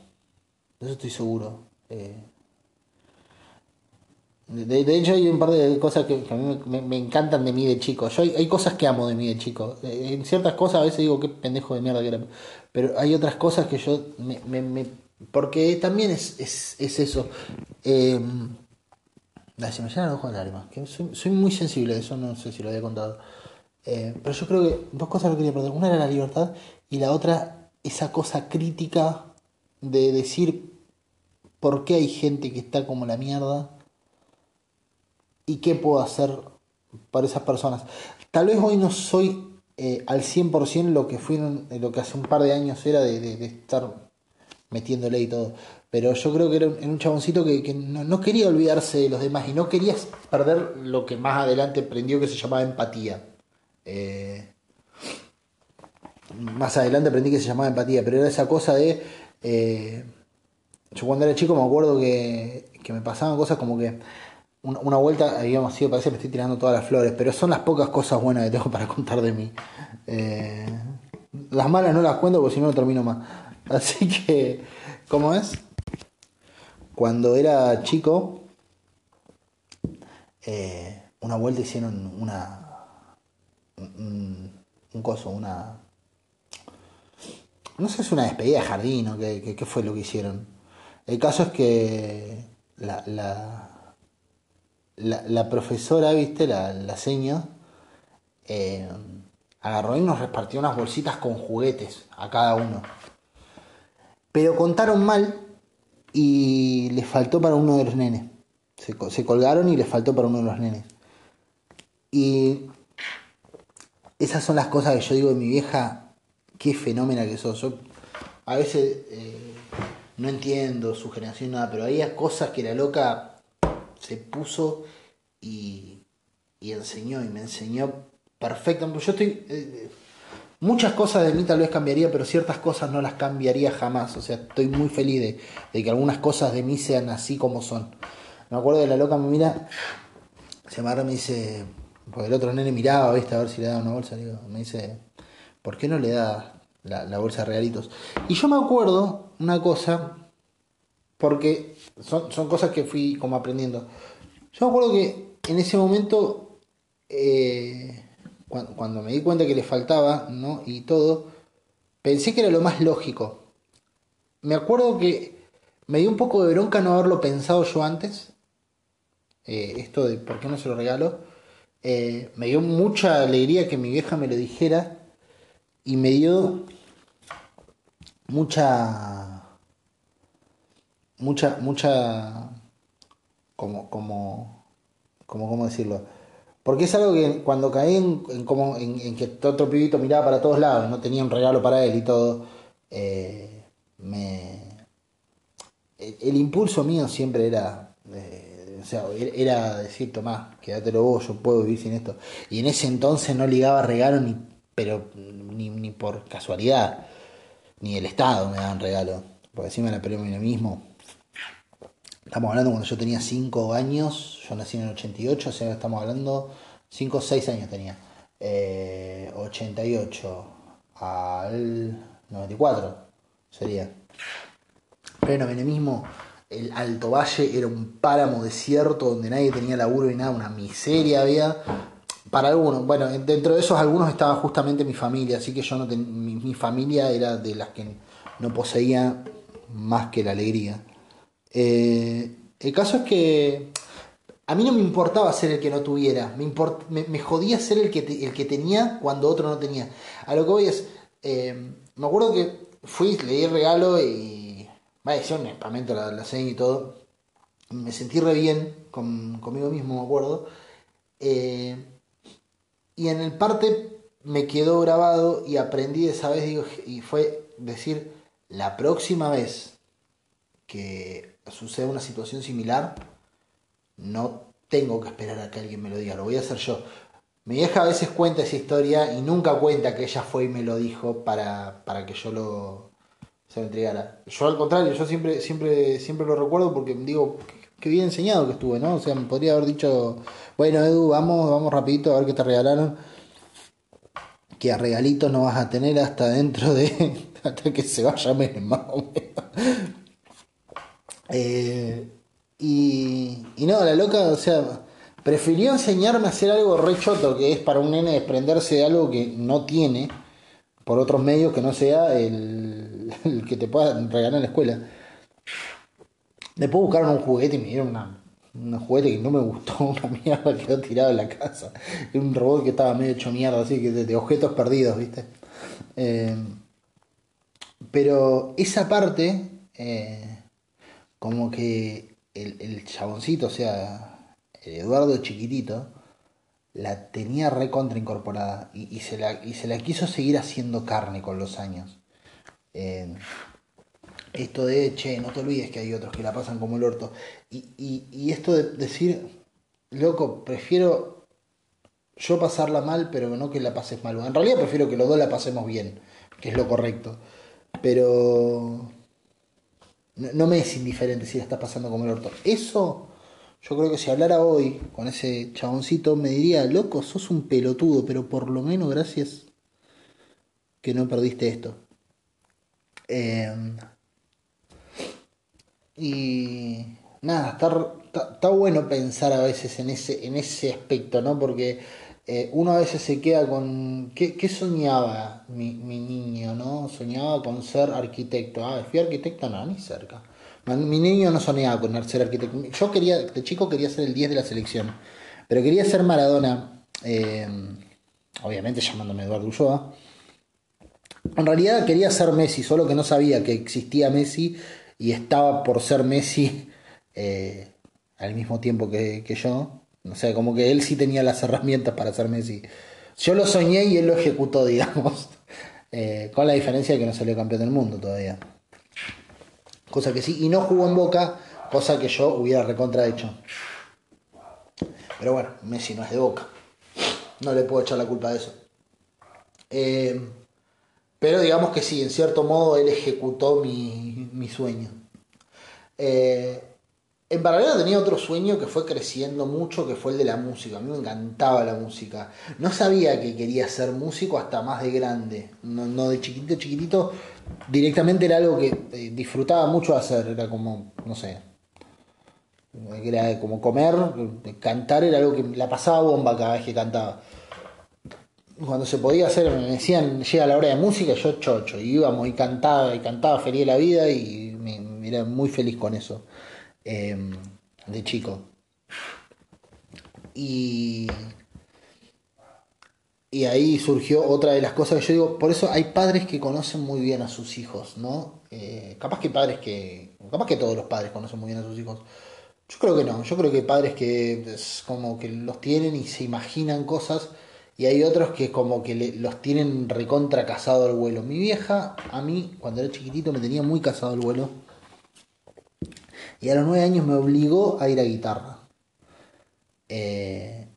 de eso estoy seguro. Eh, de, hecho hay un par de cosas que, a mí me, encantan de mí de chico. Yo hay, cosas que amo de mí de chico. Eh, en ciertas cosas a veces digo qué pendejo de mierda que era. Pero hay otras cosas que yo me... me, porque también es, es, es eso. Eh, se me llenan los ojos de lágrimas. Que soy, muy sensible, eso no sé si lo había contado. Eh, pero yo creo que dos cosas lo quería perder. Una era la libertad y la otra esa cosa crítica de decir por qué hay gente que está como la mierda y qué puedo hacer para esas personas. Tal vez hoy no soy eh, al 100% lo que fui lo que hace un par de años era de, de estar metiéndole y todo. Pero yo creo que era un, chaboncito que, no, quería olvidarse de los demás y no quería perder lo que más adelante aprendió que se llamaba empatía. Eh, más adelante aprendí que se llamaba empatía, pero era esa cosa de... Eh, yo cuando era chico me acuerdo que, me pasaban cosas como que una, vuelta habíamos sido, parece que me estoy tirando todas las flores, pero son las pocas cosas buenas que tengo para contar de mí. Eh, las malas no las cuento porque si no no termino más. Así que, ¿cómo es? Cuando era chico, eh, una vuelta hicieron una. Un, coso, una. No sé si una despedida de jardín o qué, fue lo que hicieron. El caso es que la, la, profesora, viste, la, la seño, eh, agarró y nos repartió unas bolsitas con juguetes a cada uno. Pero contaron mal y les faltó para uno de los nenes. Se, colgaron y les faltó para uno de los nenes. Y esas son las cosas que yo digo de mi vieja, qué fenómena que sos. Yo a veces eh, no entiendo su generación nada, pero había cosas que la loca se puso y, y enseñó, y me enseñó perfecto. Yo estoy... Eh, Muchas cosas de mí tal vez cambiaría, pero ciertas cosas no las cambiaría jamás. O sea, estoy muy feliz de, que algunas cosas de mí sean así como son. Me acuerdo de la loca me mira, se amarra y me dice, porque el otro nene miraba, ¿viste? A ver si le daba una bolsa. me dice, ¿por qué no le da la, bolsa de regalitos? Y yo me acuerdo una cosa, porque son, son cosas que fui como aprendiendo. Yo me acuerdo que en ese momento... Eh, cuando, me di cuenta que le faltaba, ¿no? Y todo, pensé que era lo más lógico. Me acuerdo que me dio un poco de bronca no haberlo pensado yo antes. Eh, esto de por qué no se lo regalo. Eh, me dio mucha alegría que mi vieja me lo dijera. Y me dio mucha. Mucha, mucha. Como, como. como, ¿cómo decirlo? Porque es algo que cuando caí en, como, en, que otro pibito miraba para todos lados, no tenía un regalo para él y todo, eh, me, el, impulso mío siempre era, eh, o sea, era decir, Tomás, quédatelo vos, yo puedo vivir sin esto. Y en ese entonces no ligaba regalo ni, pero ni, ni por casualidad, ni el Estado me daban regalo, porque encima la peleé a mismo. Estamos hablando cuando yo tenía 5 años, nací en el 88, o sea, estamos hablando 5 o 6 años tenía. 88 eh, al 94 sería. Pleno menemismo, el Alto Valle era un páramo desierto donde nadie tenía laburo y nada, una miseria había. para algunos, bueno, dentro de esos algunos estaba justamente mi familia, así que yo no mi, familia era de las que no poseía más que la alegría. Eh, el caso es que a mí no me importaba ser el que no tuviera, me, me, jodía ser el que, el que tenía cuando otro no tenía. A lo que voy es, eh, me acuerdo que fui, le di el regalo y, hice un espamento la, y todo. Me sentí re bien conmigo mismo, me acuerdo. Eh, y en el parte me quedó grabado y aprendí esa vez, digo, y fue decir, la próxima vez que suceda una situación similar, no tengo que esperar a que alguien me lo diga, lo voy a hacer yo. Mi vieja a veces cuenta esa historia y nunca cuenta que ella fue y me lo dijo para, para que yo lo se lo entregara. Yo al contrario, yo siempre, siempre, siempre lo recuerdo porque digo, que bien enseñado que estuve, ¿no? O sea, me podría haber dicho, bueno, Edu, vamos, vamos rapidito a ver qué te regalaron. Que a regalitos no vas a tener hasta dentro de. hasta que se vaya menos, más o menos. O sea, prefirió enseñarme a hacer algo re choto, que es para un nene desprenderse de algo que no tiene, por otros medios que no sea el, que te pueda regalar en la escuela Después buscaron un juguete y me dieron una, un juguete que no me gustó, una mierda quedó tirado en la casa. Un robot que estaba medio hecho mierda, así que de, objetos perdidos, ¿viste? Eh, pero esa parte, eh, como que el, el, chaboncito, o sea, Eduardo chiquitito, la tenía recontra incorporada y, se la, y se la quiso seguir haciendo carne con los años. Eh, esto de, che, no te olvides que hay otros que la pasan como el orto. Y, esto de decir, loco, prefiero yo pasarla mal, pero no que la pases mal. En realidad prefiero que los dos la pasemos bien, que es lo correcto. Pero no, me es indiferente si la estás pasando como el orto. Eso, yo creo que si hablara hoy con ese chaboncito, me diría, loco, sos un pelotudo, pero por lo menos gracias que no perdiste esto. Eh, y nada, está, bueno pensar a veces en ese, en ese aspecto, ¿no? Porque eh, uno a veces se queda con... ¿Qué, qué soñaba mi, mi, niño, no? Soñaba con ser arquitecto. Ah, fui arquitecto, no, ni cerca. Mi niño no soñaba con ser arquitecto. Yo quería, de chico quería ser el 10 de la selección, pero quería ser Maradona, eh, obviamente llamándome Eduardo Ulloa. En realidad quería ser Messi, solo que no sabía que existía Messi y estaba por ser Messi eh, al mismo tiempo que, yo. O sea, como que él sí tenía las herramientas para ser Messi. Yo lo soñé y él lo ejecutó, digamos. Eh, con la diferencia de que no salió campeón del mundo todavía. Cosa que sí, y no jugó en Boca, cosa que yo hubiera recontra hecho. Pero bueno, Messi no es de Boca. No le puedo echar la culpa de eso. Eh, pero digamos que sí, en cierto modo él ejecutó mi, mi sueño. Eh, en paralelo tenía otro sueño que fue creciendo mucho, que fue el de la música. A mí me encantaba la música. No sabía que quería ser músico hasta más de grande. No, de chiquitito, chiquitito. Directamente era algo que eh, disfrutaba mucho hacer. Era como, no sé. Era como comer, cantar era algo que la pasaba bomba cada vez que cantaba cuando se podía hacer, me decían, llega la hora de música, yo chocho, y íbamos y cantaba, y cantaba feliz la vida, y me, era muy feliz con eso, em, de chico. Y, y ahí surgió otra de las cosas que yo digo, por eso hay padres que conocen muy bien a sus hijos, ¿no? Eh, capaz que padres que, capaz que todos los padres conocen muy bien a sus hijos. Yo creo que no, yo creo que hay padres que es como que los tienen y se imaginan cosas y hay otros que como que los tienen recontra casado al vuelo. Mi vieja, a mí, cuando era chiquitito, me tenía muy casado al vuelo. Y a los nueve años me obligó a ir a guitarra. Eh,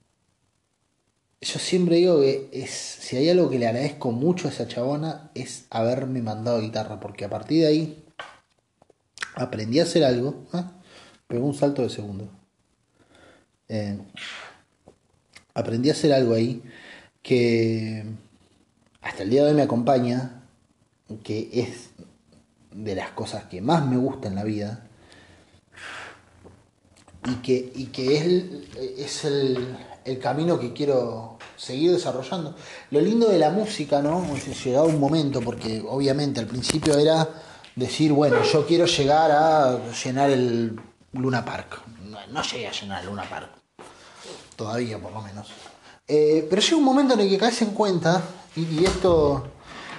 yo siempre digo que es, si hay algo que le agradezco mucho a esa chabona es haberme mandado guitarra, porque a partir de ahí aprendí a hacer algo. ¿eh? Pegó un salto de segundo. Eh, aprendí a hacer algo ahí que hasta el día de hoy me acompaña, que es de las cosas que más me gusta en la vida, y que, y que es, es el, el camino que quiero seguir desarrollando. Lo lindo de la música, ¿no? Llegado un momento, porque obviamente al principio era decir, bueno, yo quiero llegar a llenar el Luna Park. No, llegué a llenar el Luna Park. Todavía, por lo menos. Eh, pero llega un momento en el que caes en cuenta, y, esto,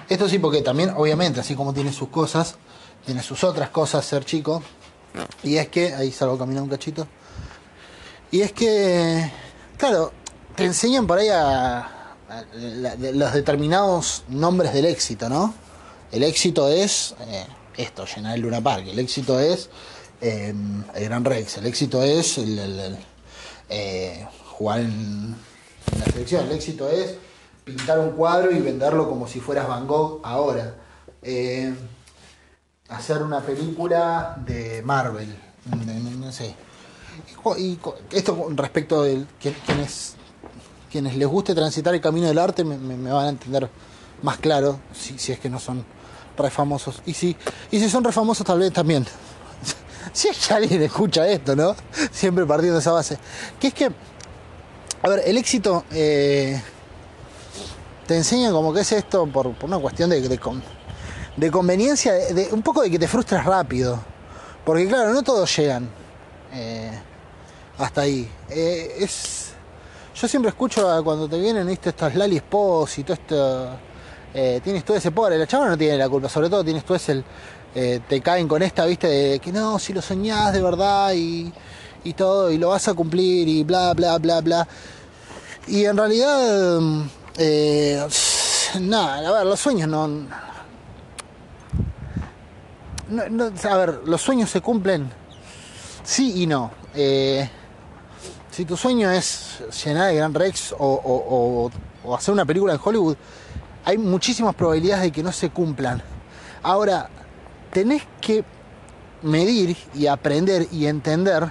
esto sí, porque también, obviamente, así como tiene sus cosas, tiene sus otras cosas ser chico, y es que, ahí salgo a caminar un cachito, y es que, claro, te enseñan por ahí a, los determinados nombres del éxito, ¿no? El éxito es eh, esto, llenar el Luna Park, el éxito es em, el Gran Rex, el éxito es el, eh, jugar en, la selección, el éxito es pintar un cuadro y venderlo como si fueras Van Gogh ahora. Eh, hacer una película de Marvel, no, sé. Y, esto respecto de quienes, quienes les guste transitar el camino del arte me, van a entender más claro si, es que no son re famosos. Y si, y si son re famosos tal vez también. si es que alguien escucha esto, ¿no? Siempre partiendo de esa base. Que es que, a ver, el éxito eh, te enseña como que es esto por, una cuestión de, de, conveniencia, un poco de que te frustres rápido. Porque claro, no todos llegan eh, hasta ahí. Eh, es, yo siempre escucho cuando te vienen ¿viste? estas Lali Pos y todo esto. Eh, tienes tú ese pobre, la chava no tiene la culpa, sobre todo tienes tú ese te caen con esta, viste, de que no, si lo soñás de verdad y, y todo, y lo vas a cumplir y bla, bla, bla, bla. Y en realidad, nada, a ver, los sueños no, no, a ver, los sueños se cumplen sí y no. Eh, si tu sueño es llenar de Gran Rex o, hacer una película en Hollywood, hay muchísimas probabilidades de que no se cumplan. Ahora, tenés que medir y aprender y entender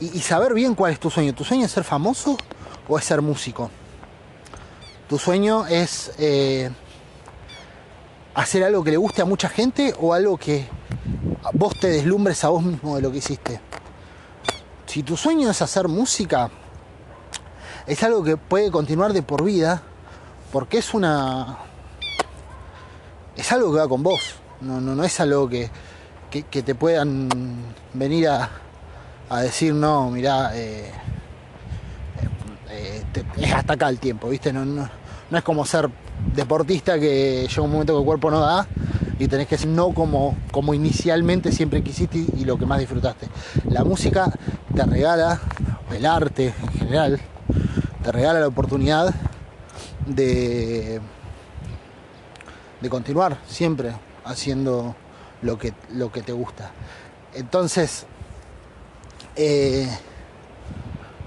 y, saber bien cuál es tu sueño. ¿Tu sueño es ser famoso o es ser músico? Tu sueño es eh, hacer algo que le guste a mucha gente o algo que vos te deslumbres a vos mismo de lo que hiciste. Si tu sueño es hacer música, es algo que puede continuar de por vida, porque es una. es algo que va con vos. No, no, no es algo que, que, te puedan venir a, a decir, no, mirá, eh, eh, eh, es hasta acá el tiempo, ¿viste? No, no, no es como ser deportista que llega un momento que el cuerpo no da y tenés que ser no como, como inicialmente siempre quisiste y lo que más disfrutaste. La música te regala, el arte en general, te regala la oportunidad de, de continuar siempre haciendo lo que, lo que te gusta. Entonces, eh,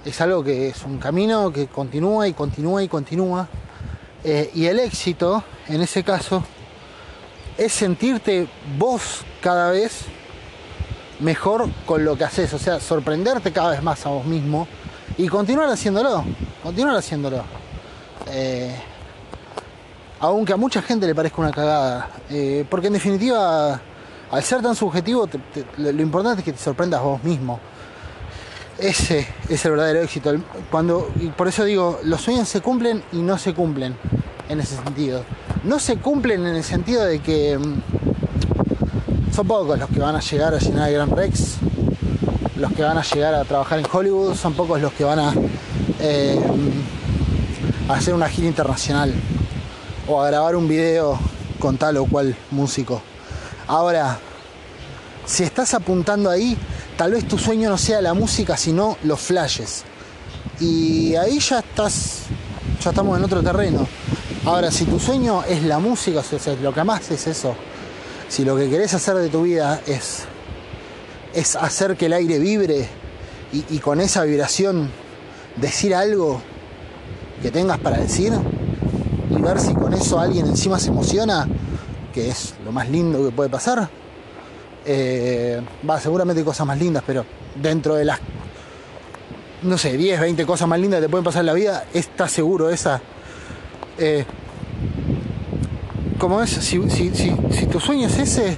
es algo que es un camino que continúa y continúa y continúa eh, y el éxito, en ese caso, es sentirte vos cada vez mejor con lo que haces, o sea, sorprenderte cada vez más a vos mismo y continuar haciéndolo, continuar haciéndolo. Eh, aunque a mucha gente le parezca una cagada, eh, porque en definitiva, al ser tan subjetivo, lo importante es que te sorprendas vos mismo. Ese es el verdadero éxito. Cuando, y por eso digo, los sueños se cumplen y no se cumplen en ese sentido. No se cumplen en el sentido de que mm, son pocos los que van a llegar a llenar el Gran Rex, los que van a llegar a trabajar en Hollywood, son pocos los que van a, eh, a hacer una gira internacional o a grabar un video con tal o cual músico. Ahora, si estás apuntando ahí, tal vez tu sueño no sea la música, sino los flashes. Y ahí ya estás, ya estamos en otro terreno. Ahora, si tu sueño es la música, o sea, lo que amas es eso, si lo que querés hacer de tu vida es, es hacer que el aire vibre y, y con esa vibración decir algo que tengas para decir y ver si con eso alguien encima se emociona, que es lo más lindo que puede pasar, eh, va, seguramente hay cosas más lindas, pero dentro de las, no sé, 10, 20 cosas más lindas que te pueden pasar en la vida, está seguro esa. Eh, como es, si, tu sueño es ese,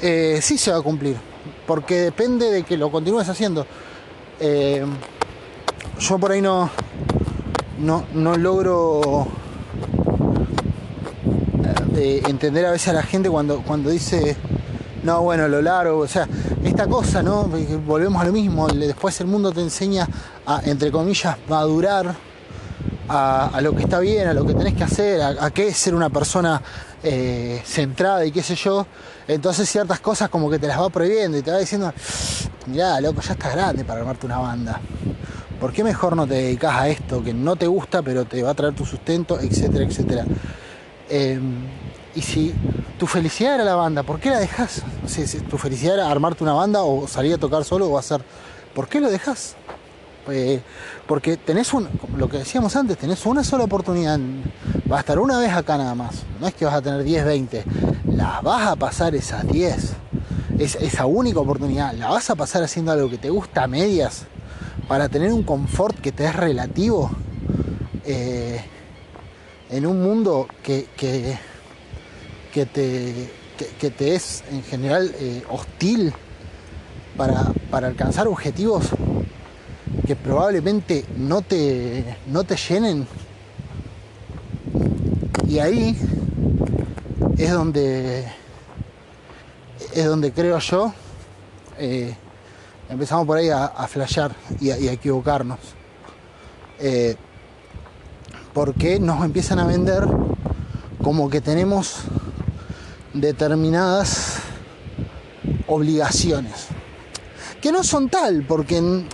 eh, sí se va a cumplir, porque depende de que lo continúes haciendo. yo por ahí no, no, no logro eh, entender a veces a la gente cuando, cuando dice, no, bueno, lo largo, o sea, esta cosa, ¿no? Volvemos a lo mismo, después el mundo te enseña a, entre comillas, madurar a, lo que está bien, a lo que tenés que hacer, a, qué es ser una persona eh, centrada y qué sé yo. Entonces ciertas cosas como que te las va prohibiendo y te va diciendo, mirá, loco, ya estás grande para armarte una banda. ¿Por qué mejor no te dedicas a esto que no te gusta pero te va a traer tu sustento, etcétera, etcétera? Em, y si tu felicidad era la banda, ¿por qué la dejas? Si, tu felicidad era armarte una banda o salir a tocar solo o hacer, ¿por qué lo dejas? Eh, porque tenés un, lo que decíamos antes, tenés una sola oportunidad, va a estar una vez acá nada más, no es que vas a tener 10, 20, las vas a pasar esas 10, es, esa única oportunidad, la vas a pasar haciendo algo que te gusta a medias, para tener un confort que te es relativo eh, en un mundo que, que, te, que, te es en general eh, hostil para, para alcanzar objetivos que probablemente no te, no te llenen. Y ahí es donde es donde creo yo eh, empezamos por ahí a, flashear y a, equivocarnos. Eh, porque nos empiezan a vender como que tenemos determinadas obligaciones. Que no son tal, porque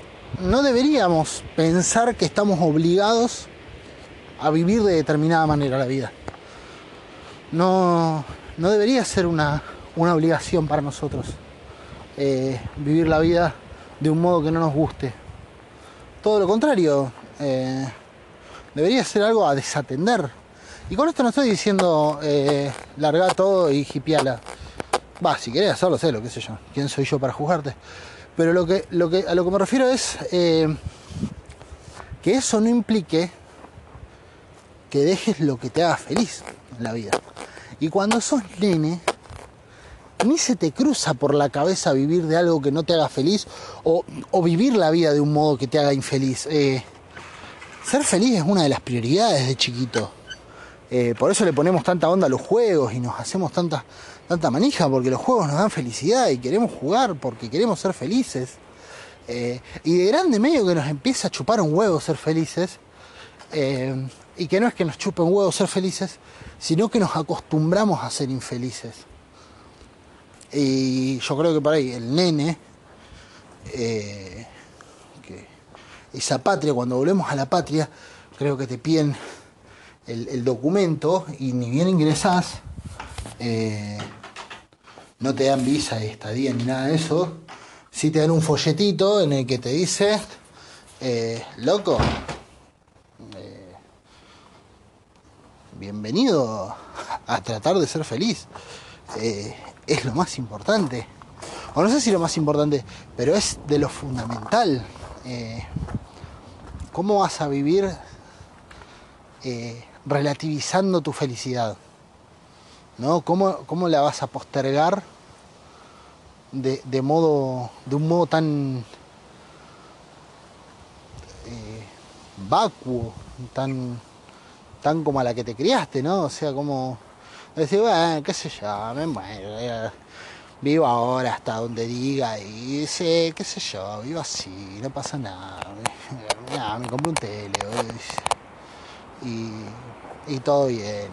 no deberíamos pensar que estamos obligados a vivir de determinada manera la vida. No, no debería ser una, obligación para nosotros eh, vivir la vida de un modo que no nos guste. Todo lo contrario, eh, debería ser algo a desatender. Y con esto no estoy diciendo eh, largar todo y hipiala. Va, si querés hacerlo, sé lo que sé yo. ¿Quién soy yo para juzgarte? Pero lo que, a lo que me refiero es eh, que eso no implique que dejes lo que te haga feliz en la vida. Y cuando sos nene, ni se te cruza por la cabeza vivir de algo que no te haga feliz o, vivir la vida de un modo que te haga infeliz. Eh, ser feliz es una de las prioridades de chiquito. Eh, por eso le ponemos tanta onda a los juegos y nos hacemos tanta, tanta manija, porque los juegos nos dan felicidad y queremos jugar porque queremos ser felices. Eh, y de grande medio que nos empieza a chupar un huevo ser felices. y que no es que nos chupe un huevo ser felices, sino que nos acostumbramos a ser infelices. Y yo creo que por ahí el nene, eh, esa patria, cuando volvemos a la patria, creo que te piden el, documento y ni bien ingresás, eh, no te dan visa de estadía ni nada de eso. Sí te dan un folletito en el que te dice, eh, loco, bienvenido a tratar de ser feliz es lo más importante. O no sé si lo más importante, pero es de lo fundamental. Eh, ¿Cómo vas a vivir eh, relativizando tu felicidad? ¿No? ¿Cómo, la vas a postergar de, modo. de un modo tan eh, vacuo, tan, tan como a la que te criaste, ¿no? O sea, como Decir, bueno, qué sé yo, me muero. Vivo ahora hasta donde diga y dice, qué sé yo, vivo así, no pasa nada. me compro un tele y, y todo bien.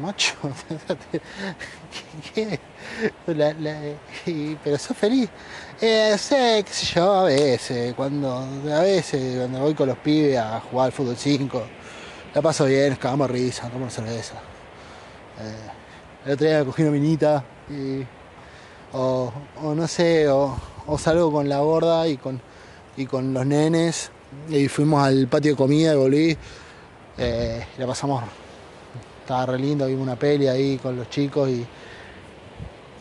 Macho, ¿qué? pero sos feliz. Eh, sé, qué sé yo, a veces, cuando, a veces, cuando voy con los pibes a jugar al fútbol 5 la paso bien, cagamos risa, tomo cerveza. Eh, el otro día cogí una minita y, o, no sé, o, salgo con la gorda y con, y con los nenes y fuimos al patio de comida y volví. Eh, la pasamos, estaba re lindo, vimos una peli ahí con los chicos y,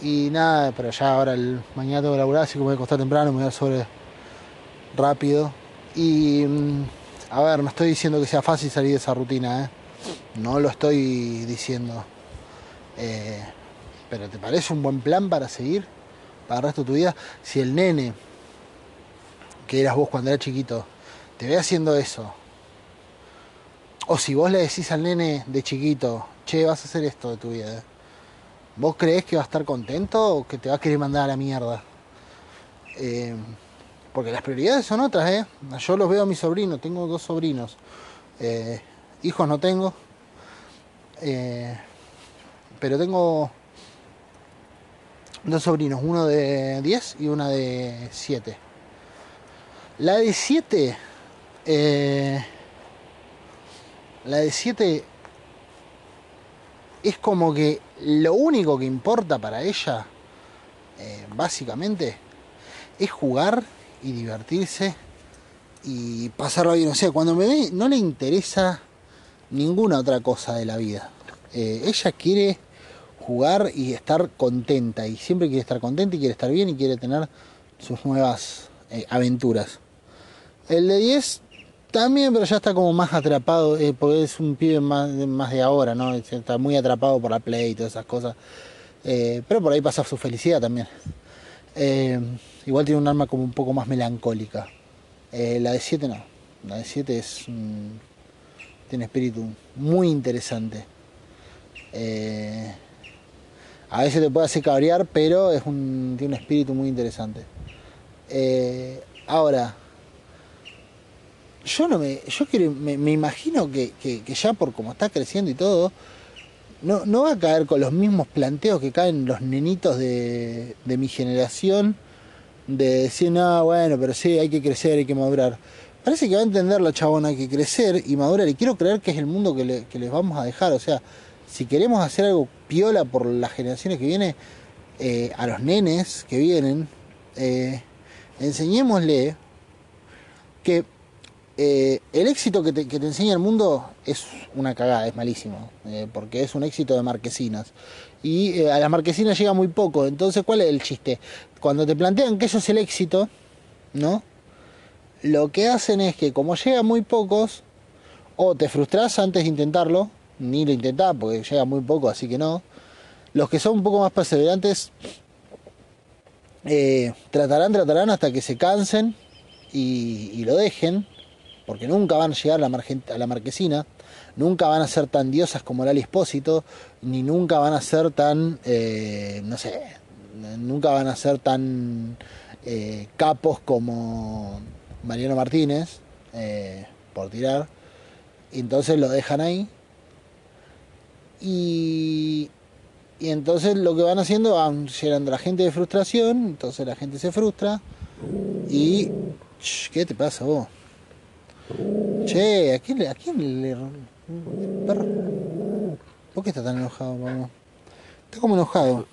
y nada, pero ya ahora el, mañana tengo que laburar, así que me voy a acostar temprano, me voy a sobre rápido. Y mm, a ver, no estoy diciendo que sea fácil salir de esa rutina, ¿eh? No lo estoy diciendo. Eh, pero ¿te parece un buen plan para seguir? Para el resto de tu vida. Si el nene, que eras vos cuando eras chiquito, te ve haciendo eso, o si vos le decís al nene de chiquito, che, vas a hacer esto de tu vida, ¿vos crees que va a estar contento o que te va a querer mandar a la mierda? Eh, porque las prioridades son otras, ¿eh? Yo los veo a mis sobrinos, tengo dos sobrinos. Eh, hijos no tengo. Eh, pero tengo dos sobrinos, uno de 10 y una de 7. La de 7, eh, la de 7 es como que lo único que importa para ella, eh, básicamente, es jugar y divertirse y pasarlo bien. O sea, cuando me ve, no le interesa ninguna otra cosa de la vida. Eh, ella quiere jugar y estar contenta y siempre quiere estar contenta y quiere estar bien y quiere tener sus nuevas eh, aventuras. El de 10 también, pero ya está como más atrapado, eh, porque es un pibe más, más de ahora, ¿no? Está muy atrapado por la play y todas esas cosas. pero por ahí pasa su felicidad también. igual tiene un arma como un poco más melancólica. la de 7 no. La de 7 es tiene espíritu muy interesante. Eh, a veces te puede hacer cabrear, pero es un, tiene un espíritu muy interesante. Eh, ahora, yo no me, yo quiero, me, imagino que, ya por como está creciendo y todo, no, no, va a caer con los mismos planteos que caen los nenitos de, de mi generación, de decir, no, bueno, pero sí, hay que crecer, hay que madurar. Parece que va a entender la chabona, que crecer y madurar, y quiero creer que es el mundo que, que les vamos a dejar, o sea, si queremos hacer algo piola por las generaciones que vienen, eh, a los nenes que vienen, eh, enseñémosle que eh, el éxito que te, enseña el mundo es una cagada, es malísimo, porque es un éxito de marquesinas. Y a las marquesinas llega muy poco, entonces ¿cuál es el chiste? Cuando te plantean que eso es el éxito, ¿no? Lo que hacen es que como llega muy pocos, o te frustras antes de intentarlo, ni lo intentaba porque llega muy poco, así que no. Los que son un poco más perseverantes eh, tratarán, tratarán hasta que se cansen y, lo dejen, porque nunca van a llegar a la, marquesina, nunca van a ser tan diosas como Lali Espósito, ni nunca van a ser tan, eh, no sé, nunca van a ser tan eh, capos como Mariano Martínez, por tirar. Y entonces lo dejan ahí y, y entonces lo que van haciendo, van llenando a la gente de frustración, entonces la gente se frustra. Y. ¿Qué te pasa vos? Che, ¿a quién, a quién le. Perro? ¿Por qué está tan enojado, vamos? Está como enojado.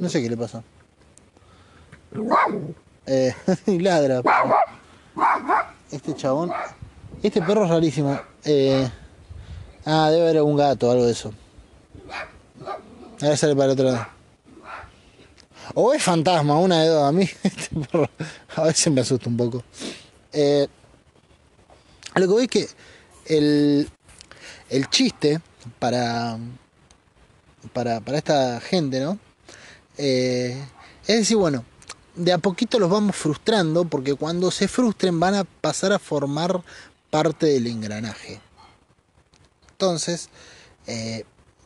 No sé qué le pasa. Eh, ladra. Este chabón. Este perro es rarísimo. Eh, Ah, debe haber un gato o algo de eso. Ahora sale para el otro lado. O es fantasma, una de dos. A mí este a veces me asusta un poco. Eh, lo que es que el, el chiste para, para, para esta gente, ¿no? Eh, es decir, bueno, de a poquito los vamos frustrando porque cuando se frustren van a pasar a formar parte del engranaje. Entonces, eh,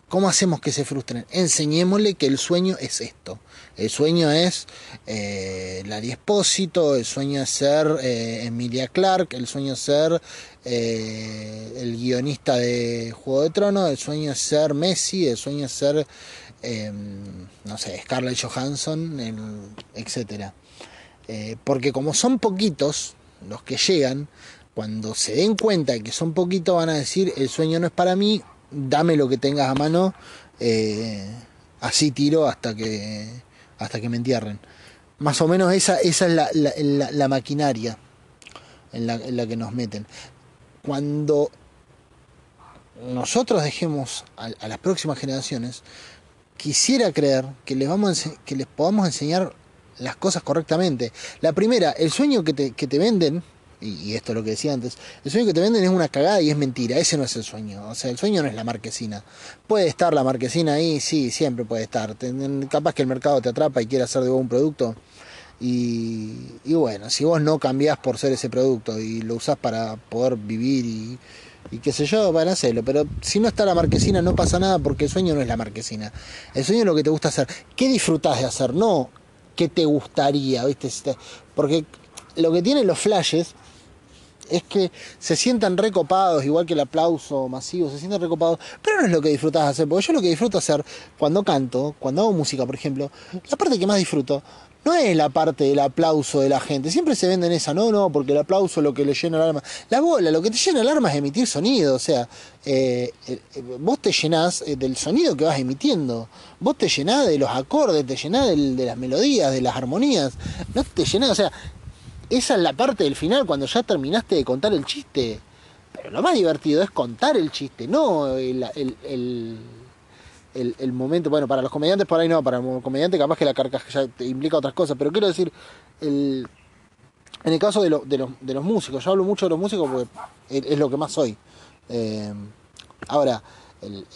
¿cómo hacemos que se frustren? Enseñémosle que el sueño es esto. El sueño es eh, Larry Espósito, el sueño es ser eh, Emilia Clark, el sueño es ser eh, el guionista de Juego de Tronos, el sueño es ser Messi, el sueño es ser, em, no sé, Scarlett Johansson, etc. porque como son poquitos los que llegan, cuando se den cuenta que son poquitos van a decir, el sueño no es para mí, dame lo que tengas a mano, eh, así tiro hasta que, hasta que me entierren. Más o menos esa, esa es la, maquinaria en la, en la que nos meten. Cuando nosotros dejemos a, las próximas generaciones, quisiera creer que les, vamos que les podamos enseñar las cosas correctamente. La primera, el sueño que te, que te venden, y, esto es lo que decía antes, el sueño que te venden es una cagada y es mentira, ese no es el sueño, o sea, el sueño no es la marquesina. Puede estar la marquesina ahí, sí, siempre puede estar. Capaz que el mercado te atrapa y quiere hacer de vos un producto, Y, bueno, si vos no cambiás por ser ese producto y lo usás para poder vivir y, y qué sé yo, van a hacerlo. Pero si no está la marquesina, no pasa nada porque el sueño no es la marquesina. El sueño es lo que te gusta hacer. ¿Qué disfrutás de hacer? No, ¿qué te gustaría? ¿Viste? Porque lo que tienen los flashes es que se sientan recopados, igual que el aplauso masivo, se sienten recopados, pero no es lo que disfrutas hacer, porque yo lo que disfruto hacer cuando canto, cuando hago música, por ejemplo, la parte que más disfruto no es la parte del aplauso de la gente. Siempre se venden esa, no, no, porque el aplauso es lo que le llena el alma. La bola, lo que te llena el alma es emitir sonido. O sea, eh, eh, vos te llenás eh, del sonido que vas emitiendo. Vos te llenás de los acordes, te llenás de, las melodías, de las armonías. No te llenás, o sea, esa es la parte del final, cuando ya terminaste de contar el chiste. Pero lo más divertido es contar el chiste, no el el, momento, bueno, para los comediantes por ahí no, para el comediante capaz que la carcajada implica otras cosas, pero quiero decir, el, en el caso de, de, los, de los músicos, yo hablo mucho de los músicos porque es, lo que más soy. Eh, ahora, el,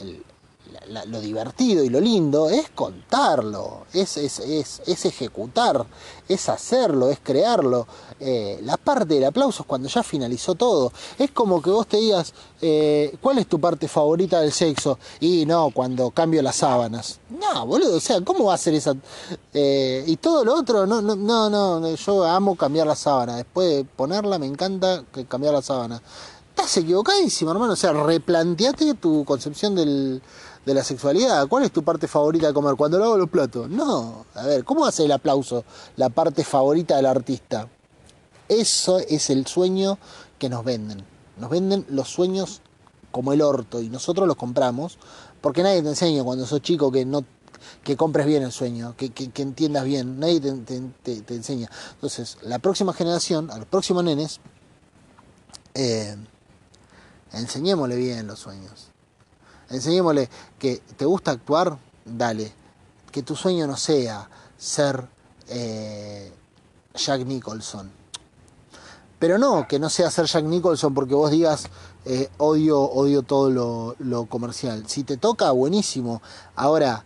lo divertido y lo lindo es contarlo, es, es, es, ejecutar, es hacerlo, es crearlo. Eh, la parte del aplauso es cuando ya finalizó todo. Es como que vos te digas, eh, ¿cuál es tu parte favorita del sexo? Y no, cuando cambio las sábanas. No, boludo, o sea, ¿cómo va a ser esa? Eh, y todo lo otro, no, no, no, no, yo amo cambiar la sábana. Después de ponerla, me encanta cambiar la sábana. Estás equivocadísimo, hermano. O sea, replanteate tu concepción del de la sexualidad. ¿Cuál es tu parte favorita de comer? Cuando lavo los platos. No, a ver, ¿cómo hace el aplauso la parte favorita del artista? Eso es el sueño que nos venden. Nos venden los sueños como el orto y nosotros los compramos porque nadie te enseña cuando sos chico que no que compres bien el sueño, que, que, entiendas bien, nadie te, te, enseña. Entonces, la próxima generación, a los próximos nenes, eh, enseñémosle bien los sueños. Enseñémosle que te gusta actuar, dale. Que tu sueño no sea ser eh, Jack Nicholson. Pero no, que no sea ser Jack Nicholson porque vos digas eh, odio, odio todo lo, comercial. Si te toca, buenísimo. Ahora,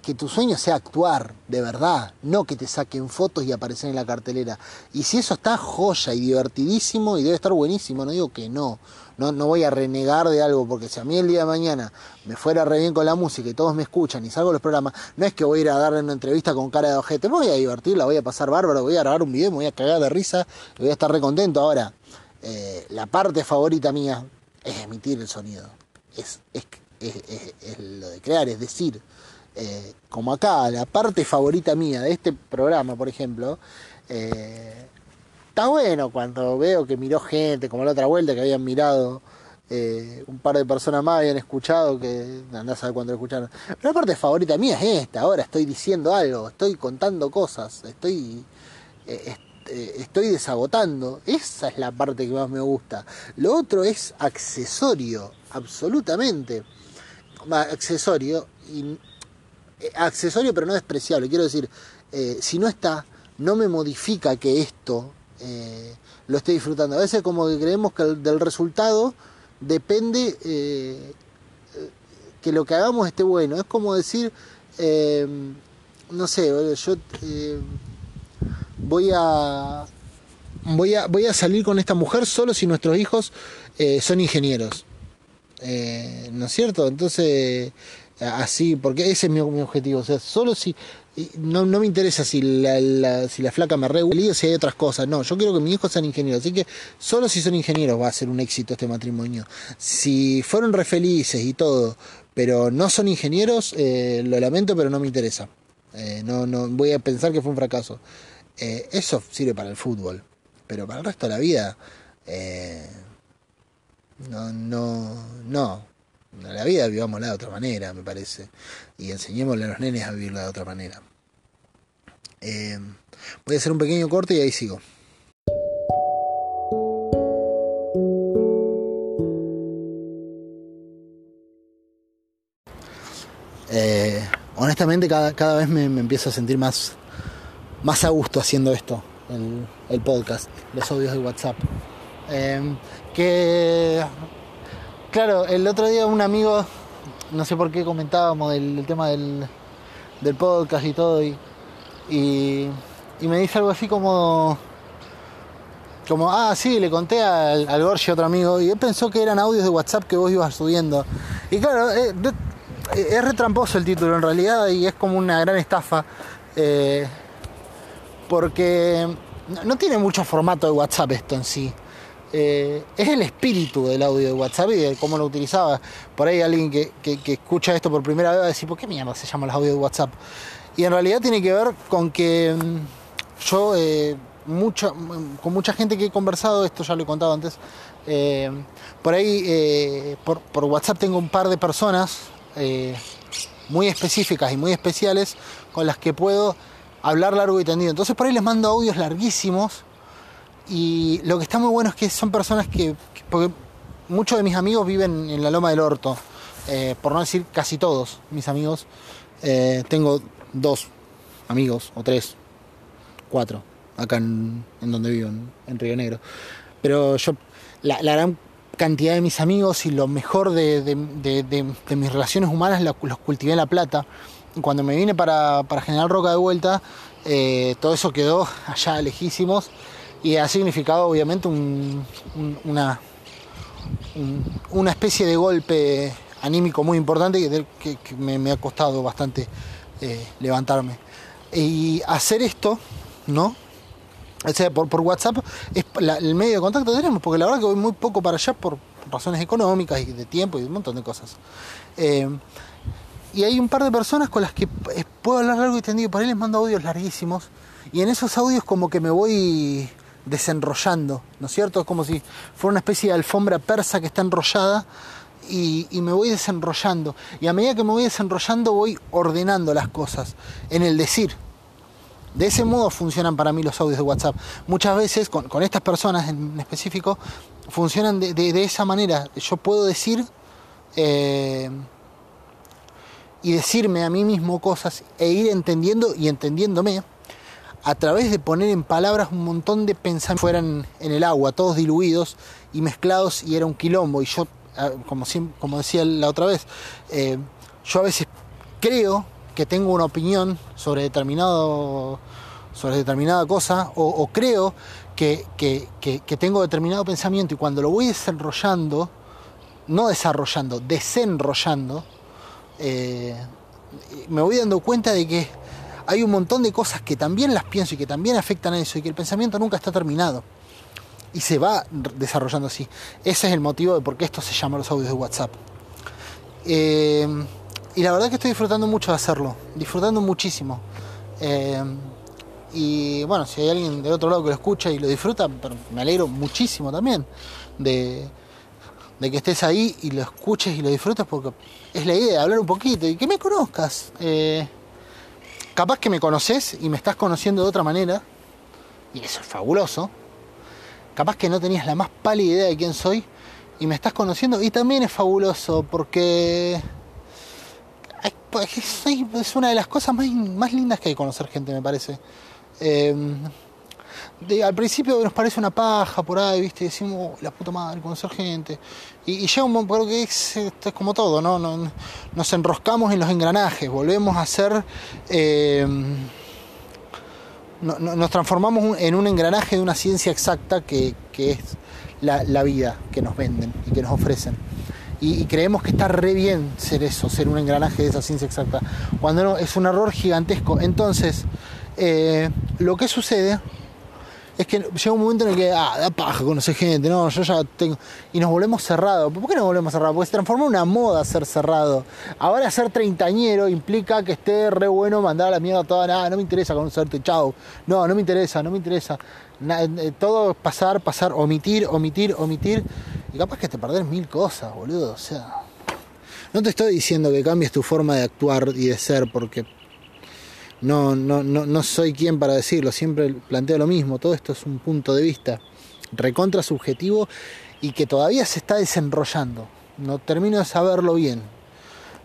que tu sueño sea actuar, de verdad, no que te saquen fotos y aparecer en la cartelera. Y si eso está joya y divertidísimo y debe estar buenísimo, no digo que no. No, no voy a renegar de algo, porque si a mí el día de mañana me fuera re bien con la música y todos me escuchan y salgo de los programas, no es que voy a ir a darle una entrevista con cara de ojete, me voy a divertir, la voy a pasar bárbaro, voy a grabar un video, me voy a cagar de risa, voy a estar re contento. Ahora, eh, la parte favorita mía es emitir el sonido, es, es, es, lo de crear, es decir, eh, como acá, la parte favorita mía de este programa, por ejemplo, eh, está bueno cuando veo que miró gente, como la otra vuelta que habían mirado eh, un par de personas más, habían escuchado, que andás a saber cuándo lo escucharon. Pero la parte favorita mía es esta, ahora estoy diciendo algo, estoy contando cosas, estoy, eh, eh, estoy desagotando. Esa es la parte que más me gusta. Lo otro es accesorio, absolutamente. Accesorio, accesorio pero no despreciable. Quiero decir, si no está, no me modifica que esto eh, lo esté disfrutando. A veces como que creemos que del resultado depende eh, que lo que hagamos esté bueno. Es como decir, eh, no sé, yo voy a voy a voy a salir con esta mujer solo si nuestros hijos son ingenieros. ¿No es cierto? Entonces, así, porque ese es mi, mi objetivo. O sea, solo si no, no me interesa si la, si la flaca me regula o si hay otras cosas. No, yo quiero que mis hijos sean ingenieros. Así que solo si son ingenieros va a ser un éxito este matrimonio. Si fueron re felices y todo, pero no son ingenieros, eh, lo lamento, pero no me interesa. Eh, no, no voy a pensar que fue un fracaso. Eh, eso sirve para el fútbol, pero para el resto de la vida, no, no, no la vida vivámosla de otra manera, me parece. Y enseñémosle a los nenes a vivirla de otra manera. Eh, voy a hacer un pequeño corte y ahí sigo. Eh, honestamente cada, cada vez me, empiezo a sentir más, más a gusto haciendo esto, el, el podcast, los audios de WhatsApp. Eh, que Claro, el otro día un amigo, no sé por qué comentábamos del, tema del, podcast y todo, y, y me dice algo así como como, ah, sí, le conté al, al otro amigo, y él pensó que eran audios de WhatsApp que vos ibas subiendo. Y claro, eh, eh, es retramposo el título en realidad y es como una gran estafa. Eh, porque no tiene mucho formato de WhatsApp esto en sí. Es el espíritu del audio de WhatsApp y de cómo lo utilizaba. Por ahí alguien que, escucha esto por primera vez va a decir, ¿por qué mierda se llama el audio de WhatsApp? Y en realidad tiene que ver con que mm, yo con mucha gente que he conversado, esto ya lo he contado antes, eh, por ahí, eh, por, WhatsApp tengo un par de personas eh, muy específicas y muy especiales con las que puedo hablar largo y tendido. Entonces por ahí les mando audios larguísimos y lo que está muy bueno es que son personas que, porque muchos de mis amigos viven en la Loma del Orto, por no decir casi todos mis amigos, tengo dos amigos o tres, cuatro acá en, donde vivo, en, Río Negro. Pero yo, la, gran cantidad de mis amigos y lo mejor de, mis relaciones humanas los, cultivé en La Plata. Cuando me vine para, General Roca de vuelta, eh, todo eso quedó allá lejísimos y ha significado obviamente una, una especie de golpe anímico muy importante que, me, ha costado bastante eh, levantarme. Y hacer esto, ¿no? O sea, por, por WhatsApp es el medio de contacto tenemos, porque la verdad que voy muy poco para allá por razones económicas y de tiempo y un montón de cosas. Eh, y hay un par de personas con las que eh, puedo hablar largo y tendido, por ahí les mando audios larguísimos, y en esos audios como que me voy desenrollando, ¿no es cierto? Es como si fuera una especie de alfombra persa que está enrollada y, me voy desenrollando. Y a medida que me voy desenrollando voy ordenando las cosas en el decir. De ese modo funcionan para mí los audios de WhatsApp. Muchas veces, con, estas personas en específico, funcionan de, esa manera. Yo puedo decir eh, y decirme a mí mismo cosas e ir entendiendo y entendiéndome a través de poner en palabras un montón de pensamientos fueran en el agua, todos diluidos y mezclados y era un quilombo. Y yo, como, como decía la otra vez, eh, yo a veces creo que tengo una opinión sobre determinado sobre determinada cosa o, creo que, tengo determinado pensamiento y cuando lo voy desarrollando, no desarrollando, desenrollando, eh, me voy dando cuenta de que hay un montón de cosas que también las pienso y que también afectan a eso y que el pensamiento nunca está terminado y se va desarrollando así. Ese es el motivo de por qué esto se llama los audios de WhatsApp. Eh, y la verdad que estoy disfrutando mucho de hacerlo, disfrutando muchísimo. Eh, y bueno, si hay alguien del otro lado que lo escucha y lo disfruta, me alegro muchísimo también de, que estés ahí y lo escuches y lo disfrutes porque es la idea, hablar un poquito y que me conozcas. Eh, capaz que me conoces y me estás conociendo de otra manera, y eso es fabuloso. Capaz que no tenías la más pálida idea de quién soy y me estás conociendo y también es fabuloso porque pues, es una de las cosas más, más lindas que hay conocer gente, me parece. Eh, al principio nos parece una paja por ahí, ¿viste? Decimos, oh, la puta madre, conocer gente. Y, llega un momento, que es, esto es como todo, ¿no? Nos, enroscamos en los engranajes, volvemos a ser. Eh, nos transformamos en un engranaje de una ciencia exacta que, es la, la, vida que nos venden y que nos ofrecen y, creemos que está re bien ser eso, ser un engranaje de esa ciencia exacta, cuando no, es un error gigantesco. Entonces, eh, lo que sucede es que llega un momento en el que, ah, da paja conocer gente, no, yo ya tengo. Y nos volvemos cerrados. ¿Por qué nos volvemos cerrados? Porque se transforma en una moda ser cerrado. Ahora ser treintañero implica que esté re bueno mandar a la mierda toda, nada, no me interesa conocerte, chao. No, no me interesa, no me interesa. Eh, todo pasar, pasar, omitir, omitir, omitir. Y capaz que te perdés mil cosas, boludo. O sea. No te estoy diciendo que cambies tu forma de actuar y de ser porque no, no, no, no soy quien para decirlo, siempre planteo lo mismo, todo esto es un punto de vista recontra subjetivo y que todavía se está desenrollando, no termino de saberlo bien.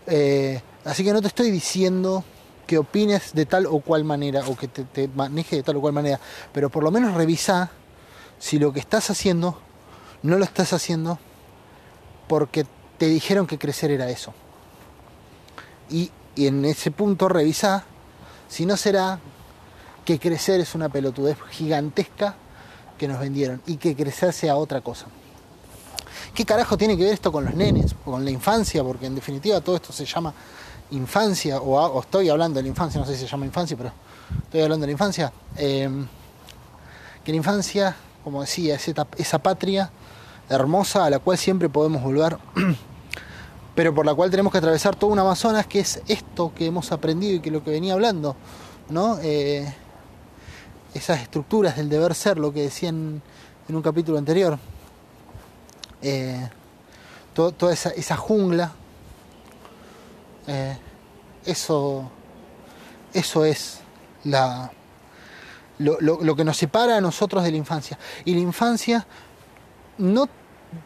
Eh, así que no te estoy diciendo que opines de tal o cual manera o que te, te manejes de tal o cual manera, pero por lo menos revisa si lo que estás haciendo no lo estás haciendo porque te dijeron que crecer era eso. Y, y en ese punto revisa si no será que crecer es una pelotudez gigantesca que nos vendieron y que crecer sea otra cosa. ¿Qué carajo tiene que ver esto con los nenes, o con la infancia? Porque en definitiva todo esto se llama infancia, o, estoy hablando de la infancia, no sé si se llama infancia, pero estoy hablando de la infancia. Eh, que la infancia, como decía, es esa patria hermosa a la cual siempre podemos volver, pero por la cual tenemos que atravesar todo un Amazonas, que es esto que hemos aprendido y que lo que venía hablando, ¿no? Eh, esas estructuras del deber ser, lo que decían en un capítulo anterior. Eh, toda esa, jungla, eh, eso, eso es la, lo, que nos separa a nosotros de la infancia. Y la infancia no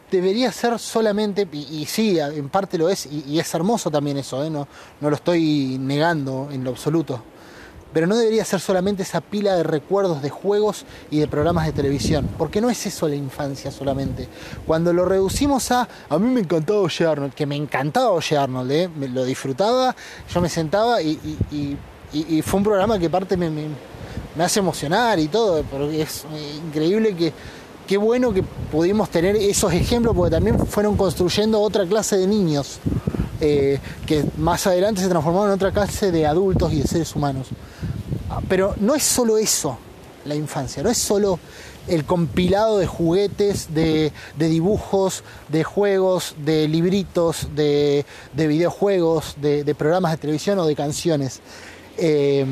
debería ser solamente, y, sí, en parte lo es, y, es hermoso también eso, ¿eh? no, no lo estoy negando en lo absoluto pero no debería ser solamente esa pila de recuerdos de juegos y de programas de televisión, porque no es eso la infancia solamente. Cuando lo reducimos a, a mí me encantaba Oye Arnold, que me encantaba Oye Arnold, ¿eh? me lo disfrutaba, yo me sentaba y, fue un programa que parte me, hace emocionar y todo, pero es increíble que qué bueno que pudimos tener esos ejemplos, porque también fueron construyendo otra clase de niños. Eh, que más adelante se transformaron en otra clase de adultos y de seres humanos. Pero no es solo eso la infancia, no es solo el compilado de juguetes, de, dibujos, de juegos, de libritos, de, videojuegos, de, programas de televisión o de canciones. Eh,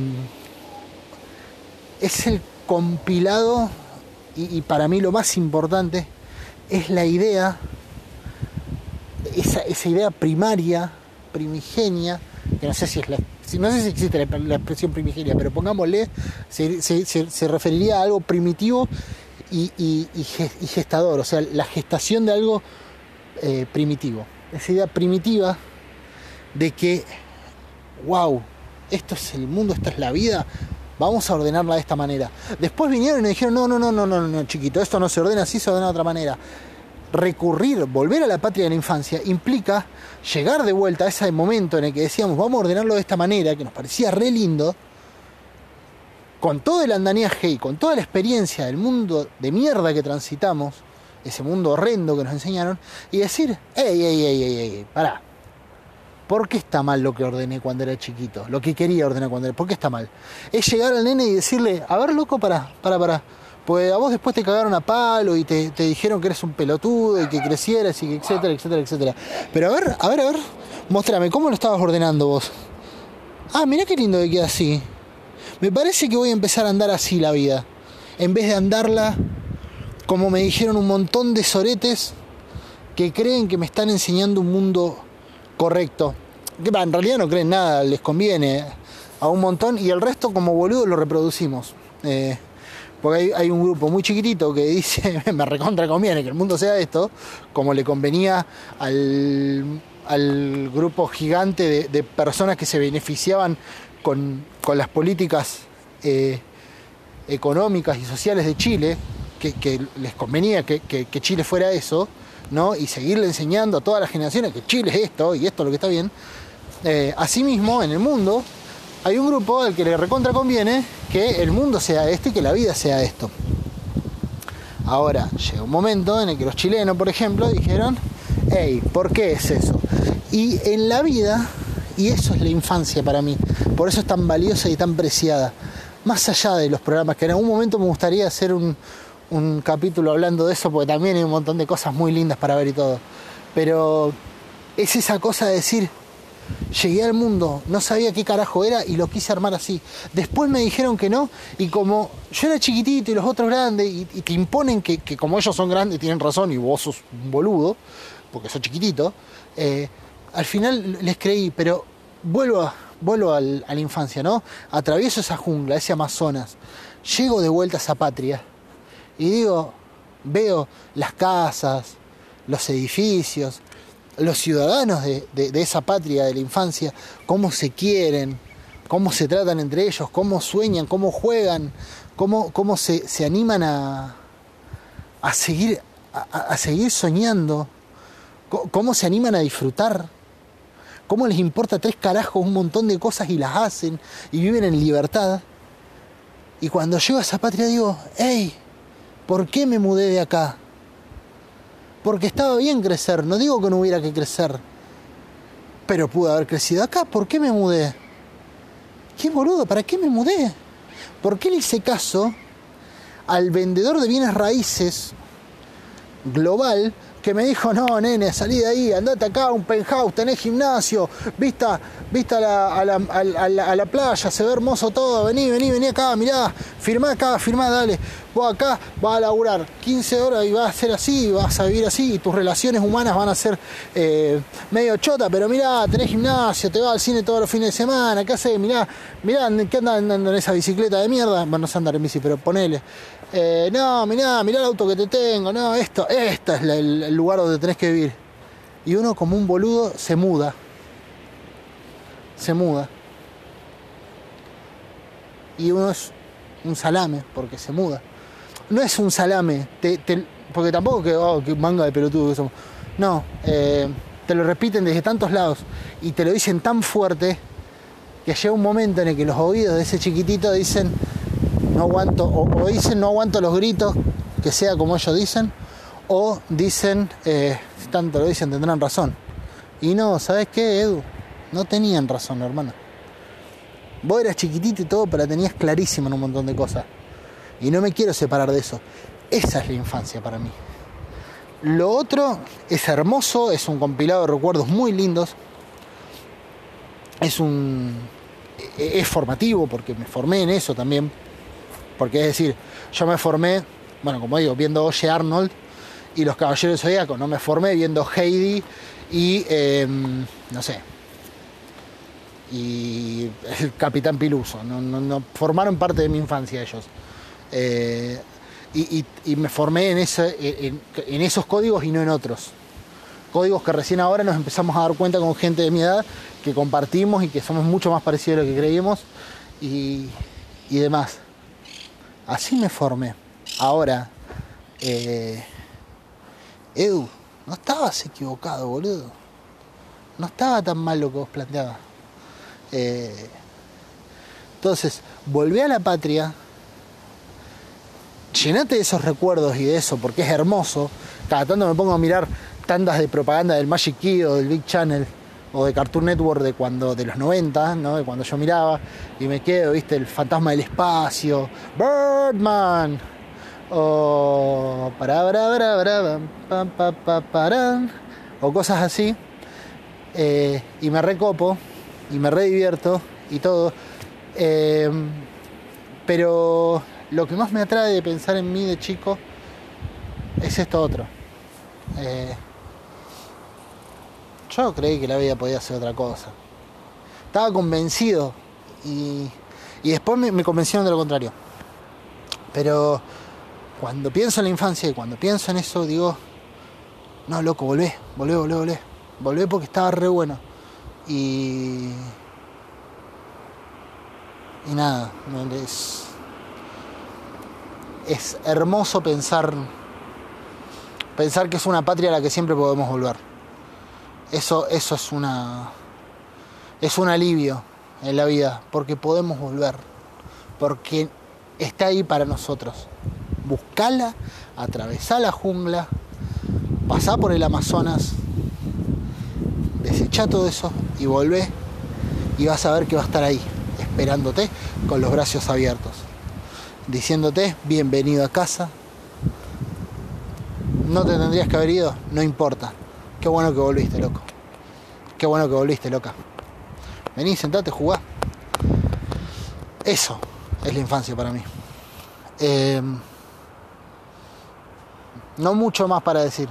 es el compilado, y, para mí lo más importante, es la idea, esa, esa idea primaria, primigenia, que no sé si es la no sé si existe la, expresión primigenia, pero pongámosle, se, referiría a algo primitivo y, gestador, o sea, la gestación de algo eh, primitivo. Esa idea primitiva de que, wow, esto es el mundo, esta es la vida, vamos a ordenarla de esta manera. Después vinieron y dijeron, no, no, no, no, no, no, chiquito, esto no se ordena así, se ordena de otra manera recurrir, volver a la patria de la infancia, implica llegar de vuelta a ese momento en el que decíamos, vamos a ordenarlo de esta manera, que nos parecía re lindo, con todo el andamiaje y con toda la experiencia del mundo de mierda que transitamos, ese mundo horrendo que nos enseñaron, y decir, ey, ey, ey, ey, ey, pará. ¿Por qué está mal lo que ordené cuando era chiquito? Lo que quería ordenar cuando era. ¿Por qué está mal? Es llegar al nene y decirle, a ver, loco, para, para, para pues a vos después te cagaron a palo y te, dijeron que eres un pelotudo y que crecieras y que etcétera, etcétera, etcétera. Pero a ver, a ver, a ver, muéstrame, ¿cómo lo estabas ordenando vos? Ah, mirá qué lindo que queda así. Me parece que voy a empezar a andar así la vida. En vez de andarla como me dijeron un montón de soretes que creen que me están enseñando un mundo correcto. Que en realidad no creen nada, les conviene a un montón y el resto como boludo lo reproducimos. Eh, porque hay, un grupo muy chiquitito que dice, me recontra conviene que el mundo sea esto, como le convenía al, grupo gigante de, personas que se beneficiaban con, las políticas eh, económicas y sociales de Chile, que, les convenía que, Chile fuera eso, ¿no? y seguirle enseñando a todas las generaciones que Chile es esto y esto es lo que está bien. Eh, asimismo, en el mundo hay un grupo al que le recontra conviene que el mundo sea este y que la vida sea esto. Ahora, llega un momento en el que los chilenos, por ejemplo, dijeron, hey, ¿por qué es eso? Y en la vida, y eso es la infancia para mí, por eso es tan valiosa y tan preciada, más allá de los programas, que en algún momento me gustaría hacer un, un capítulo hablando de eso, porque también hay un montón de cosas muy lindas para ver y todo, pero es esa cosa de decir, Llegué al mundo, no sabía qué carajo era y lo quise armar así. Después me dijeron que no y como yo era chiquitito y los otros grandes y, te imponen que, como ellos son grandes tienen razón y vos sos un boludo, porque sos chiquitito, eh, al final les creí, pero vuelvo, a, vuelvo a la infancia, ¿no? Atravieso esa jungla, ese Amazonas, llego de vuelta a esa patria y digo, veo las casas, los edificios, los ciudadanos de, esa patria de la infancia, cómo se quieren, cómo se tratan entre ellos, cómo sueñan, cómo juegan, cómo, cómo se, animan a, a seguir, a, seguir soñando, cómo se animan a disfrutar, cómo les importa tres carajos un montón de cosas y las hacen y viven en libertad. Y cuando llego a esa patria digo, hey, ¿por qué me mudé de acá? Porque estaba bien crecer, no digo que no hubiera que crecer, pero pude haber crecido acá, ¿por qué me mudé? ¿Qué boludo? ¿Para qué me mudé? ¿Por qué le hice caso al vendedor de bienes raíces global que me dijo, no, nene, salí de ahí, andate acá, un penthouse, tenés gimnasio, vista, vista a, la, playa, se ve hermoso todo, vení, vení, vení acá, mirá, firmá acá, firmá, dale, vos acá vas a laburar 15 horas y vas a ser así, vas a vivir así, tus relaciones humanas van a ser eh, medio chota, pero mirá, tenés gimnasio, te vas al cine todos los fines de semana, ¿qué haces? Mirá, mirá, ¿qué andas andando en esa bicicleta de mierda? Bueno, no sé andar en bici, pero ponele. Eh, no, mirá, mirá el auto que te tengo, no, esto, este es el, lugar donde tenés que vivir. Y uno como un boludo se muda. Se muda. Y uno es un salame, porque se muda. No es un salame, porque tampoco que, oh, que manga de pelotudo que somos. No, eh, te lo repiten desde tantos lados y te lo dicen tan fuerte que llega un momento en el que los oídos de ese chiquitito dicen, no aguanto, o, dicen no aguanto los gritos, que sea como ellos dicen, o dicen, eh, si tanto lo dicen, tendrán razón. Y no, ¿sabes qué, Edu? No tenían razón, hermano. Vos eras chiquitito y todo, pero tenías clarísimo en un montón de cosas. Y no me quiero separar de eso. Esa es la infancia para mí. Lo otro es hermoso, es un compilado de recuerdos muy lindos. Es un. es formativo porque me formé en eso también. Porque es decir, yo me formé, bueno, como digo, viendo Oye Arnold y Los Caballeros Zodíacos, no me formé viendo Heidi y, em, no sé, y el Capitán Piluso. No, formaron parte de mi infancia ellos. Eh, y, me formé en, en, esos códigos y no en otros. Códigos que recién ahora nos empezamos a dar cuenta con gente de mi edad que compartimos y que somos mucho más parecidos a lo que creíamos y, y demás. Así me formé. Ahora, eh, Edu, no estabas equivocado, boludo. No estaba tan mal lo que vos planteabas. Eh, entonces, volví a la patria, llenate de esos recuerdos y de eso, porque es hermoso. Cada tanto me pongo a mirar tandas de propaganda del Magic Key o del Big Channel o de Cartoon Network de cuando de los 90, ¿no? de cuando yo miraba y me quedo, viste, el fantasma del espacio, Birdman o para o cosas así. Eh, y me recopo y me redivierto y todo. Eh, pero lo que más me atrae de pensar en mí de chico es esto otro. Eh, yo creí que la vida podía ser otra cosa. Estaba convencido y, después me, convencieron de lo contrario. Pero cuando pienso en la infancia y cuando pienso en eso, digo, no, loco, volvé, volvé, volvé, volvé. Volvé porque estaba re bueno. Y. Y nada, es. Es hermoso pensar. Pensar que es una patria a la que siempre podemos volver. Eso, eso es una. es un alivio en la vida, porque podemos volver, porque está ahí para nosotros. Buscala, atravesá la jungla, pasá por el Amazonas, desecha todo eso y volvé y vas a ver que va a estar ahí, esperándote con los brazos abiertos, diciéndote bienvenido a casa. No te tendrías que haber ido, no importa, Qué bueno que volviste, loco. Qué bueno que volviste, loca. Vení, sentate, jugá. Eso es la infancia para mí. Eh, no mucho más para decir.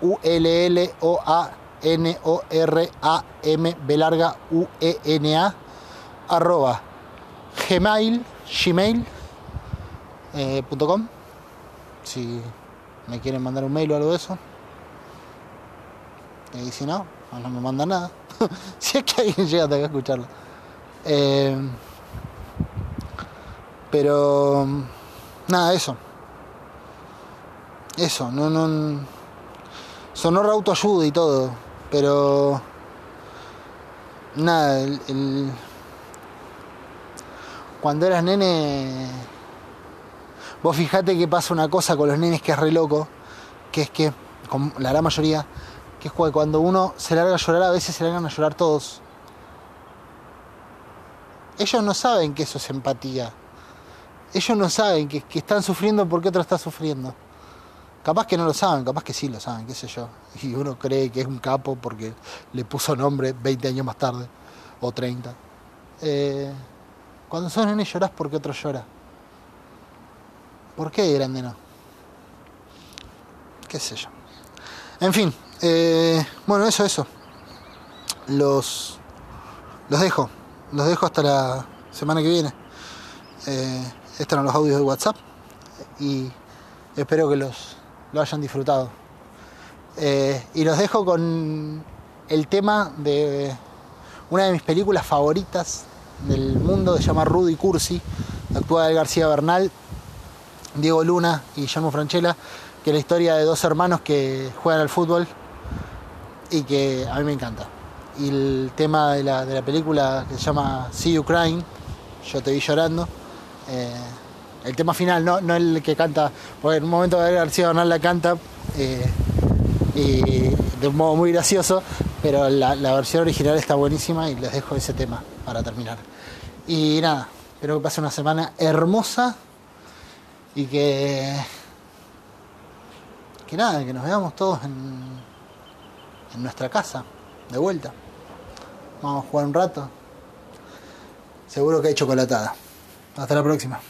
U E arroba gmail gmail eh, si me quieren mandar un mail o algo de eso. Y si no, no me mandan nada. si es que alguien llega a escucharlo. Eh, pero nada, eso. Eso, no, no. Sonó autoayuda y todo, pero. Nada, el, cuando eras nene, vos fijate que pasa una cosa con los nenes que es re loco, que es que, con la gran mayoría, que es que cuando uno se larga a llorar, a veces se largan a llorar todos. Ellos no saben que eso es empatía. Ellos no saben que, que están sufriendo porque otro está sufriendo. Capaz que no lo saben, capaz que sí lo saben, qué sé yo. Y uno cree que es un capo porque le puso nombre 20 años más tarde, o 30. Eh, cuando sos nene llorás porque otro llora. ¿Por qué de grande no? Qué sé yo. En fin, eh, bueno, eso, eso. Los, los dejo. Los dejo hasta la semana que viene. Eh, estos eran los audios de WhatsApp. Y espero que los lo hayan disfrutado. Eh, y los dejo con el tema de una de mis películas favoritas del mundo, se llama Rudy Cursi, actúa de García Bernal, Diego Luna y Guillermo Franchella, que es la historia de dos hermanos que juegan al fútbol y que a mí me encanta. Y el tema de la, de la película que se llama See You Crying, Yo te vi llorando, eh, el tema final, no, no el que canta, porque en un momento García Bernal la canta eh, y de un modo muy gracioso, pero la, la, versión original está buenísima y les dejo ese tema para terminar. Y nada, espero que pase una semana hermosa y que. que nada, que nos veamos todos en, nuestra casa, de vuelta. Vamos a jugar un rato. Seguro que hay chocolatada. Hasta la próxima.